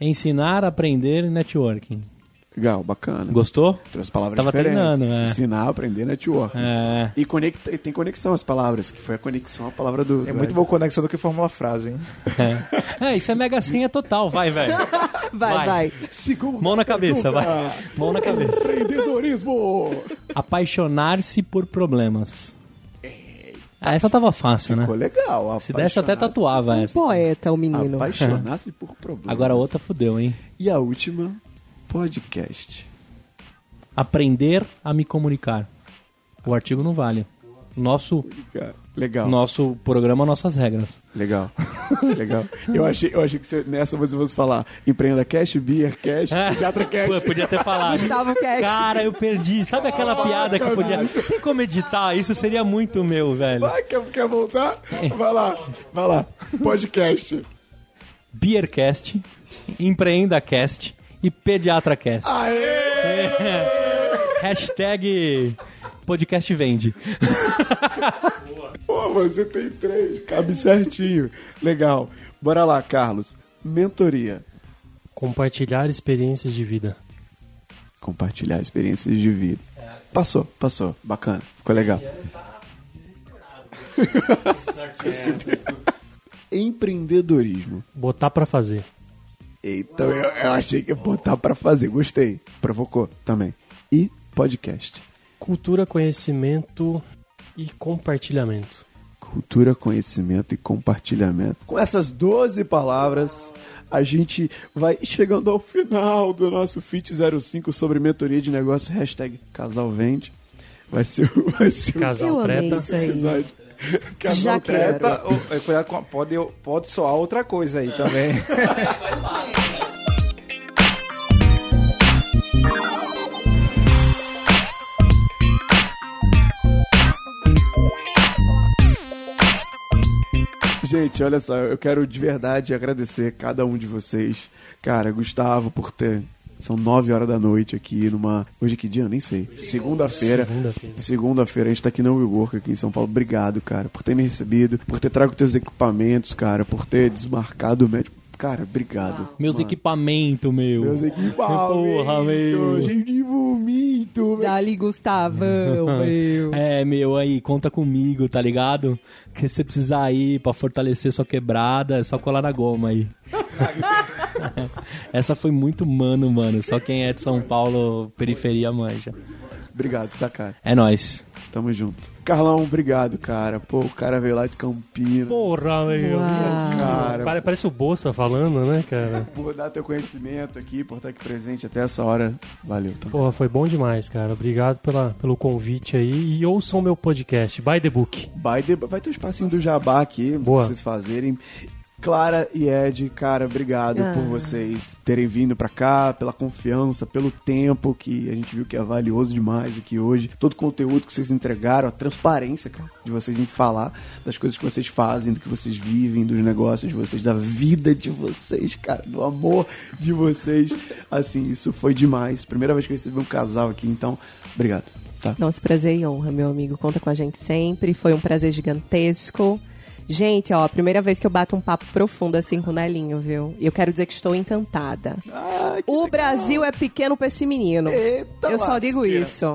Ensinar, aprender e networking. Legal, bacana. Gostou? Trouxe palavras Tava diferentes. treinando, é. Ensinar, aprender, network. É. E conecta, tem conexão as palavras, que foi a conexão, a palavra do. É muito boa conexão do que formular frase, hein? É, isso é mega senha total. Vai, velho. Vai, Vai. vai. Segunda Mão na cabeça, pergunta. vai. Mão na cabeça. Empreendedorismo. Apaixonar-se por problemas. Ah, essa tava fácil, né? Ficou legal. Se desse, até tatuava essa. Poeta, o menino. Apaixonar-se por problemas. Agora a outra fudeu, hein? E a última, podcast. Aprender a me comunicar. O artigo não vale. Nosso, Legal. nosso programa, nossas regras. Legal. Legal. Eu achei, eu achei que você- nessa você fosse falar empreenda cash, beer cash, pediatra cash. Pô, eu podia ter falado. Gustavo Cash. Cara, eu perdi. Sabe aquela piada que eu podia. Tem como editar? Isso seria muito meu, velho. Vai, quer, quer voltar? Vai lá, vai lá. Podcast. Beercast, EmpreendaCast e PediatraCast. Aê! Hashtag podcast vende. Pô, você tem três, cabe certinho. Legal. Bora lá, Carlos. Mentoria. Compartilhar experiências de vida. Compartilhar experiências de vida. Passou, passou. Bacana. Ficou legal. Empreendedorismo. Botar pra fazer. Então eu, eu achei que ia botar pra fazer. Gostei. Provocou também. E podcast. Cultura, conhecimento e compartilhamento. Cultura, conhecimento e compartilhamento. Com essas 12 palavras, a gente vai chegando ao final do nosso Fit 05 sobre mentoria de negócio. Hashtag Casal Vende. Vai ser, o- vai ser Casal Eu amei treta. isso aí. episódio. Casal Já. Treta, ou- é, cuidado pode, pode soar outra coisa aí também. Gente, olha só, eu quero de verdade agradecer cada um de vocês. Cara, Gustavo, por ter. São nove horas da noite aqui numa. Hoje que dia? Eu nem sei. Segunda-feira. Segunda-feira. Segunda-feira, a gente tá aqui no WeWork aqui em São Paulo. Obrigado, cara, por ter me recebido, por ter trago teus equipamentos, cara, por ter desmarcado o médico. Cara, obrigado. Meus equipamentos, meu. Meus equipamentos. Porra, meu. Cheio de vomito, meu. Dali, Gustavão, meu. É, meu, aí, conta comigo, tá ligado? Que se você precisar ir pra fortalecer sua quebrada, é só colar na goma aí. Essa foi muito mano, mano. Só quem é de São Paulo, periferia, manja. Obrigado, tá, cara? É nóis. Tamo junto. Carlão, obrigado, cara. Pô, o cara veio lá de Campinas. Porra, meu. Cara, Pare- Parece o Bolsa falando, né, cara? por dar teu conhecimento aqui, por estar aqui presente até essa hora. Valeu, tá? Porra, foi bom demais, cara. Obrigado pela, pelo convite aí. E ouçam meu podcast, By the Book. Vai, de- vai ter um espacinho do jabá aqui Boa. pra vocês fazerem. Clara e Ed, cara, obrigado Ah. por vocês terem vindo pra cá, pela confiança, pelo tempo que a gente viu que é valioso demais aqui hoje. Todo o conteúdo que vocês entregaram, a transparência, cara, de vocês em falar das coisas que vocês fazem, do que vocês vivem, dos negócios de vocês, da vida de vocês, cara, do amor de vocês. Assim, isso foi demais. Primeira vez que eu recebi um casal aqui, então, obrigado. Tá? Nosso prazer e honra, meu amigo. Conta com a gente sempre. Foi um prazer gigantesco. Gente, ó, a primeira vez que eu bato um papo profundo assim com o Nelinho, viu? E eu quero dizer que estou encantada. Ah, que O legal. Brasil é pequeno pra esse menino. Eita eu só digo isso.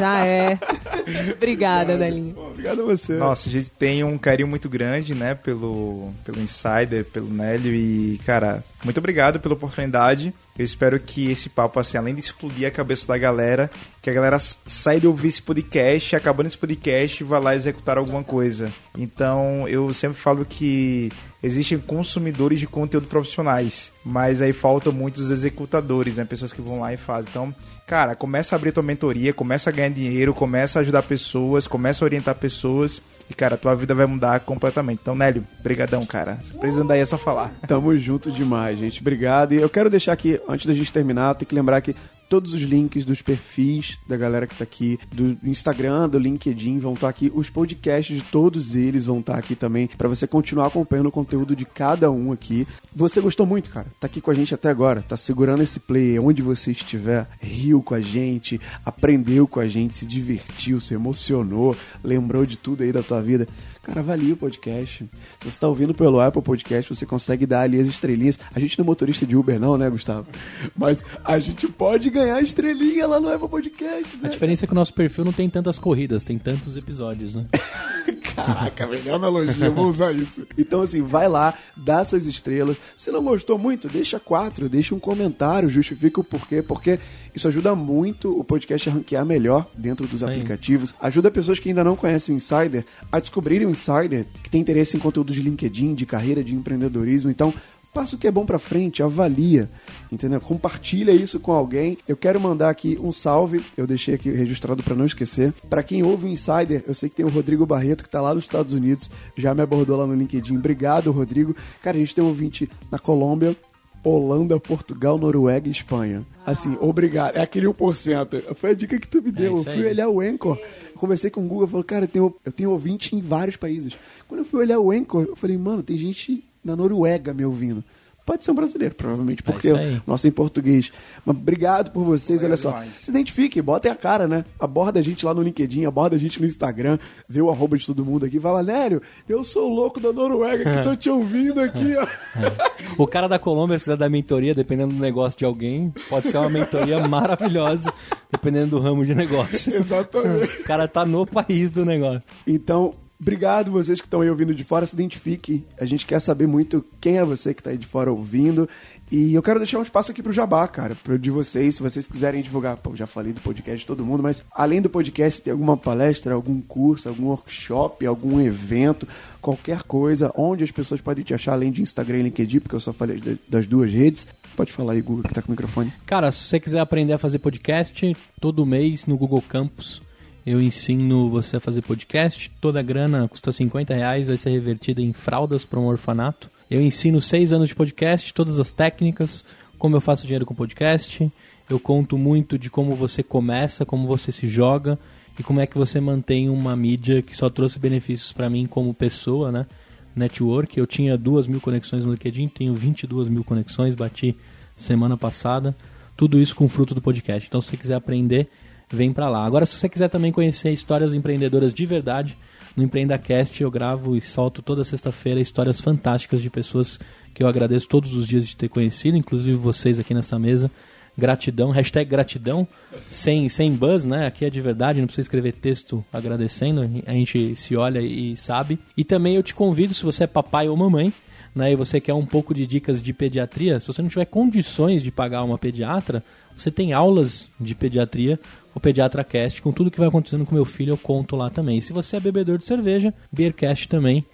Já é. Obrigada, Nelinho. Obrigado a você. Nossa, a gente tem um carinho muito grande, né, pelo, pelo Insider, pelo Nélio e, cara, muito obrigado pela oportunidade. Eu espero que esse papo, assim, além de explodir a cabeça da galera, que a galera saia de ouvir esse podcast, acabando esse podcast, vá lá executar alguma coisa. Então, eu sempre falo que existem consumidores de conteúdo profissionais, mas aí faltam muitos executadores, né, pessoas que vão lá e fazem. Então, cara, começa a abrir tua mentoria, começa a ganhar dinheiro, começa a ajudar pessoas, começa a orientar pessoas e, cara, tua vida vai mudar completamente. Então, Nélio, brigadão, cara. Precisando daí é só falar. Tamo junto demais, gente. Obrigado. E eu quero deixar aqui, antes da gente terminar, tem que lembrar que todos os links dos perfis da galera que tá aqui, do Instagram, do LinkedIn, vão estar aqui. Os podcasts de todos eles vão estar aqui também, pra você continuar acompanhando o conteúdo de cada um aqui. Você gostou muito, cara? Tá aqui com a gente até agora, tá segurando esse play onde você estiver, riu com a gente, aprendeu com a gente, se divertiu, se emocionou, lembrou de tudo aí da tua vida. Cara, avalie o podcast. Se você tá ouvindo pelo Apple Podcast, você consegue dar ali as estrelinhas. A gente não é motorista de Uber, não, né, Gustavo? Mas a gente pode ganhar estrelinha lá no Apple Podcast, A né? diferença é que o nosso perfil não tem tantas corridas, tem tantos episódios, né? Caraca, melhor analogia, vou usar isso. Então, assim, vai lá, dá suas estrelas. Se não gostou muito, deixa quatro, deixa um comentário, justifica o porquê, porque isso ajuda muito o podcast a ranquear melhor dentro dos Aí. aplicativos. Ajuda pessoas que ainda não conhecem o Insider a descobrirem o Insider, que tem interesse em conteúdo de LinkedIn, de carreira, de empreendedorismo. Então, passa o que é bom pra frente, avalia, entendeu? Compartilha isso com alguém. Eu quero mandar aqui um salve, eu deixei aqui registrado pra não esquecer. Pra quem ouve o Insider, eu sei que tem o Rodrigo Barreto que tá lá nos Estados Unidos, já me abordou lá no LinkedIn. Obrigado, Rodrigo. Cara, a gente tem um ouvinte na Colômbia, Holanda, Portugal, Noruega e Espanha. Assim, obrigado. É aquele 1%. Foi a dica que tu me deu. eu isso fui olhar o Anchor. Eu conversei com o Google, falou, cara, eu tenho, eu tenho ouvinte em vários países. Quando eu fui olhar o Anchor, eu falei, mano, tem gente na Noruega me ouvindo. Pode ser um brasileiro, provavelmente, porque isso aí. o nosso é em português. Mas obrigado por vocês, olha só. demais. Se identifiquem, botem a cara, né? Aborda a gente lá no LinkedIn, aborda a gente no Instagram, vê o arroba de todo mundo aqui. Fala, Nélio, eu sou o louco da Noruega que tô te ouvindo aqui, ó. O cara da Colômbia, se quiser dar mentoria, dependendo do negócio de alguém, pode ser uma mentoria maravilhosa, dependendo do ramo de negócio. Exatamente. O cara tá no país do negócio. Então, obrigado vocês que estão aí ouvindo de fora, se identifique. A gente quer saber muito quem é você que tá aí de fora ouvindo. E eu quero deixar um espaço aqui pro Jabá, cara, pro de vocês, se vocês quiserem divulgar. Pô, já falei do podcast de todo mundo, mas além do podcast, tem alguma palestra, algum curso, algum workshop, algum evento, qualquer coisa, onde as pessoas podem te achar, além de Instagram e LinkedIn, porque eu só falei da- das duas redes. Pode falar aí, Google, que tá com o microfone. Cara, se você quiser aprender a fazer podcast, todo mês no Google Campus eu ensino você a fazer podcast. Toda a grana custa 50 reais, vai ser revertida em fraldas para um orfanato. Eu ensino seis anos de podcast, todas as técnicas, como eu faço dinheiro com podcast. Eu conto muito de como você começa, como você se joga e como é que você mantém uma mídia que só trouxe benefícios para mim como pessoa, né? Network. Eu tinha duas mil conexões no LinkedIn, tenho 22 mil conexões, bati semana passada. Tudo isso com fruto do podcast. Então, se você quiser aprender, vem pra lá. Agora, se você quiser também conhecer histórias empreendedoras de verdade, no EmpreendaCast eu gravo e solto toda sexta-feira histórias fantásticas de pessoas que eu agradeço todos os dias de ter conhecido, inclusive vocês aqui nessa mesa. Gratidão, hashtag gratidão, sem, sem buzz, né? Aqui é de verdade, não precisa escrever texto agradecendo, a gente se olha e sabe. E também eu te convido, se você é papai ou mamãe, né, e você quer um pouco de dicas de pediatria, se você não tiver condições de pagar uma pediatra, você tem aulas de pediatria, o Pediatra Cast, com tudo que vai acontecendo com meu filho, eu conto lá também. E se você é bebedor de cerveja, Beercast também,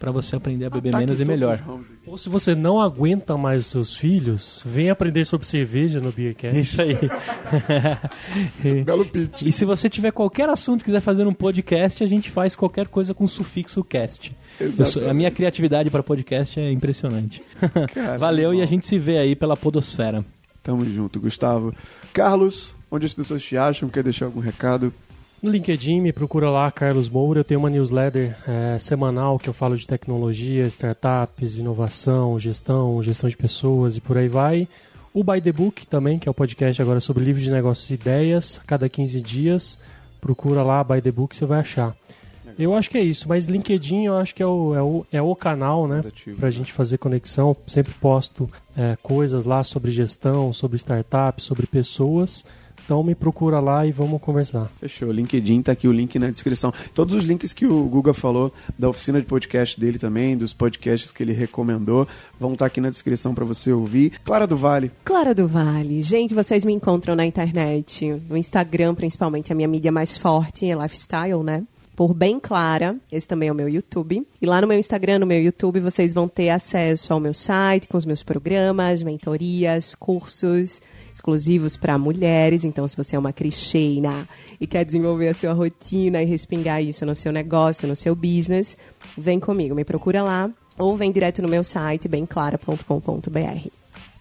para você aprender a beber Ataque menos e melhor. Ou se você não aguenta mais os seus filhos, vem aprender sobre cerveja no Beercast. Isso aí. Belo pitch. E se você tiver qualquer assunto e quiser fazer um podcast, a gente faz qualquer coisa com sufixo cast. Sou- a minha criatividade para podcast é impressionante. Cara, Valeu e a gente se vê aí pela podosfera. Tamo junto, Gustavo. Carlos, onde as pessoas te acham? Quer deixar algum recado? No LinkedIn, me procura lá, Carlos Moura. Eu tenho uma newsletter é, semanal que eu falo de tecnologia, startups, inovação, gestão, gestão de pessoas e por aí vai. O By the Book também, que é o podcast agora sobre livros de negócios e ideias, a cada 15 dias. Procura lá, By the Book, você vai achar. Eu acho que é isso, mas LinkedIn eu acho que é o, é o, é o canal, né? Mais ativo. Pra gente fazer conexão. Sempre posto é, coisas lá sobre gestão, sobre startups, sobre pessoas. Então me procura lá e vamos conversar. Fechou. LinkedIn, tá aqui o link na descrição. Todos os links que o Guga falou da oficina de podcast dele também, dos podcasts que ele recomendou, vão estar aqui na descrição para você ouvir. Clara do Vale, Clara do Vale. Gente, vocês me encontram na internet, no Instagram principalmente, a minha mídia mais forte é lifestyle, né? Por Bem Clara, esse também é o meu YouTube. E lá no meu Instagram, no meu YouTube, vocês vão ter acesso ao meu site com os meus programas, mentorias, cursos exclusivos para mulheres. Então, se você é uma Cristina e quer desenvolver a sua rotina e respingar isso no seu negócio, no seu business, vem comigo, me procura lá ou vem direto no meu site, bemclara.com.br.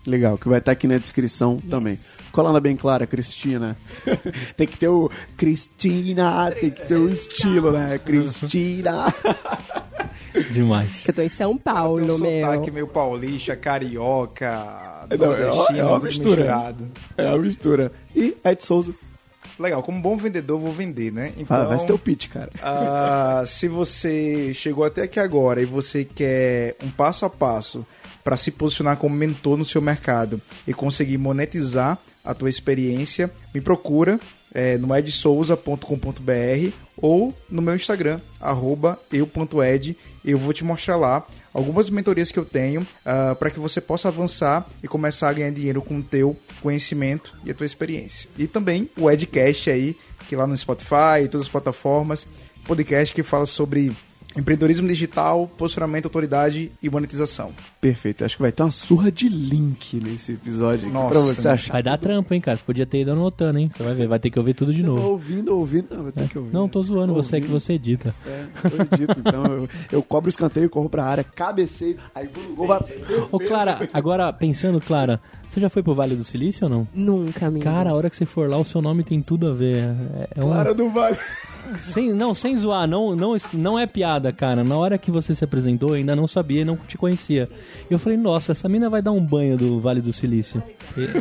legal, que vai estar aqui na descrição também. Cola na bem clara, Cristina. tem que ter o Cristina, tem que ter o estilo, né? Cristina. Demais. Eu tô em São Paulo, um meu. sotaque meio paulista, carioca, Não, é, nordestino, é uma mistura. misturado. É a mistura. E Ed Souza. Legal, como bom vendedor, vou vender, né? Então, Ah, vai ser teu pitch, cara. ah, se você chegou até aqui agora e você quer um passo a passo para se posicionar como mentor no seu mercado e conseguir monetizar a tua experiência, me procura é, no edsouza.com.br ou no meu Instagram, arroba eu.ed. Eu vou te mostrar lá algumas mentorias que eu tenho para que você possa avançar e começar a ganhar dinheiro com o teu conhecimento e a tua experiência. E também o Edcast aí, que lá no Spotify e todas as plataformas, podcast que fala sobre empreendedorismo digital, posicionamento, autoridade e monetização. Perfeito. Acho que vai ter uma surra de link nesse episódio aqui Nossa, pra você né? achar. Vai dar trampo, hein, cara? Você podia ter ido anotando, hein? Você vai ver, vai ter que ouvir tudo de Tô novo. ouvindo, ouvindo. Não, vai ter que ouvir. Não, tô zoando você é que ouvindo. você edita. É, eu edito, então eu, eu cobro o escanteio, corro pra área, cabeceio, aí vou no gol, vai... Ô, Clara, agora pensando, Clara, você já foi pro Vale do Silício ou não? Nunca, amigo. Cara, a hora que você for lá, o seu nome tem tudo a ver. É, é Clara do Vale. Sem, não, sem zoar, não, não, não é piada, cara. Na hora que você se apresentou, eu ainda não sabia não te conhecia. Eu falei, nossa, essa mina vai dar um banho do Vale do Silício.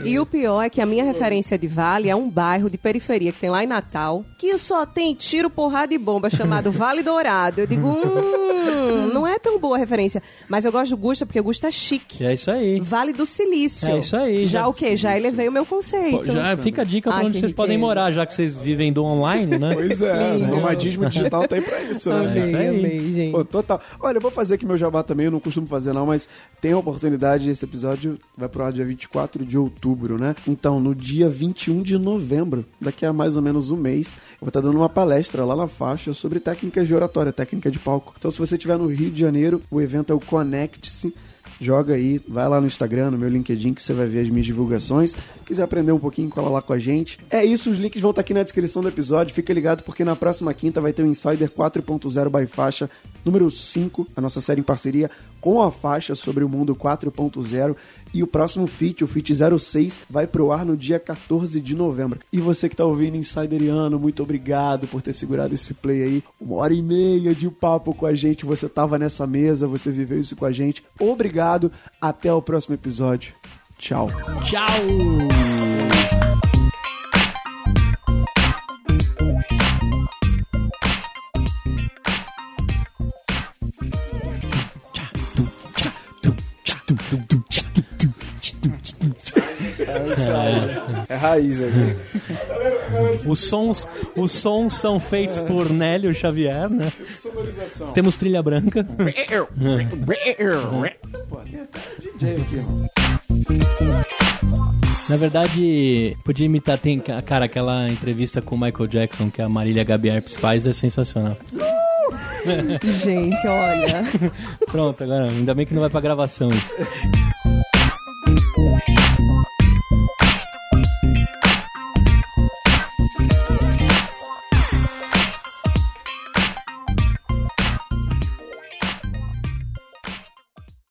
E- E o pior é que a minha referência de Vale é um bairro de periferia que tem lá em Natal, que só tem tiro, porrada e bomba, chamado Vale Dourado. Eu digo, hum, não é tão boa a referência. Mas eu gosto do Gusta porque o Gusta é chique. é isso aí. Vale do Silício. É isso aí, Já, já- o quê? Já elevei o meu conceito. Pô, Já fica a dica pra Ai, onde vocês podem riqueza. morar, já que vocês vivem do online, né? Pois é, o nomadismo digital tem pra isso, né? É isso Amei, aí. amei, gente. Pô, total. Olha, eu vou fazer aqui meu jabá também, eu não costumo fazer não, mas tem a oportunidade, esse episódio vai pro ar dia 24 de outubro, né? Então, no dia 21 de novembro, daqui a mais ou menos um mês, eu vou estar dando uma palestra lá na faixa sobre técnicas de oratória, técnica de palco. Então, se você estiver no Rio de Janeiro, o evento é o Conecte-se. Joga aí, vai lá no Instagram, no meu LinkedIn, que você vai ver as minhas divulgações. Quiser aprender um pouquinho, cola lá com a gente. É isso, os links vão estar aqui na descrição do episódio. Fica ligado porque na próxima quinta vai ter o Insider 4.0 by Faixa número 5, a nossa série em parceria com a faixa sobre o mundo 4.0. E o próximo feat, o feat 06, vai pro ar no dia 14 de novembro. E você que tá ouvindo Insideriano, muito obrigado por ter segurado esse play aí. Uma hora e meia de papo com a gente. Você tava nessa mesa, você viveu isso com a gente. Obrigado. Até o próximo episódio. Tchau. Tchau! É raiz aqui. Os sons, os sons são feitos por Nélio Xavier, né? Temos trilha branca. Pô, DJ aqui, ó. Na verdade, podia imitar, tem, cara, aquela entrevista com o Michael Jackson que a Marília Gabi Arps faz é sensacional. Gente, olha. Pronto, agora, ainda bem que não vai pra gravação isso.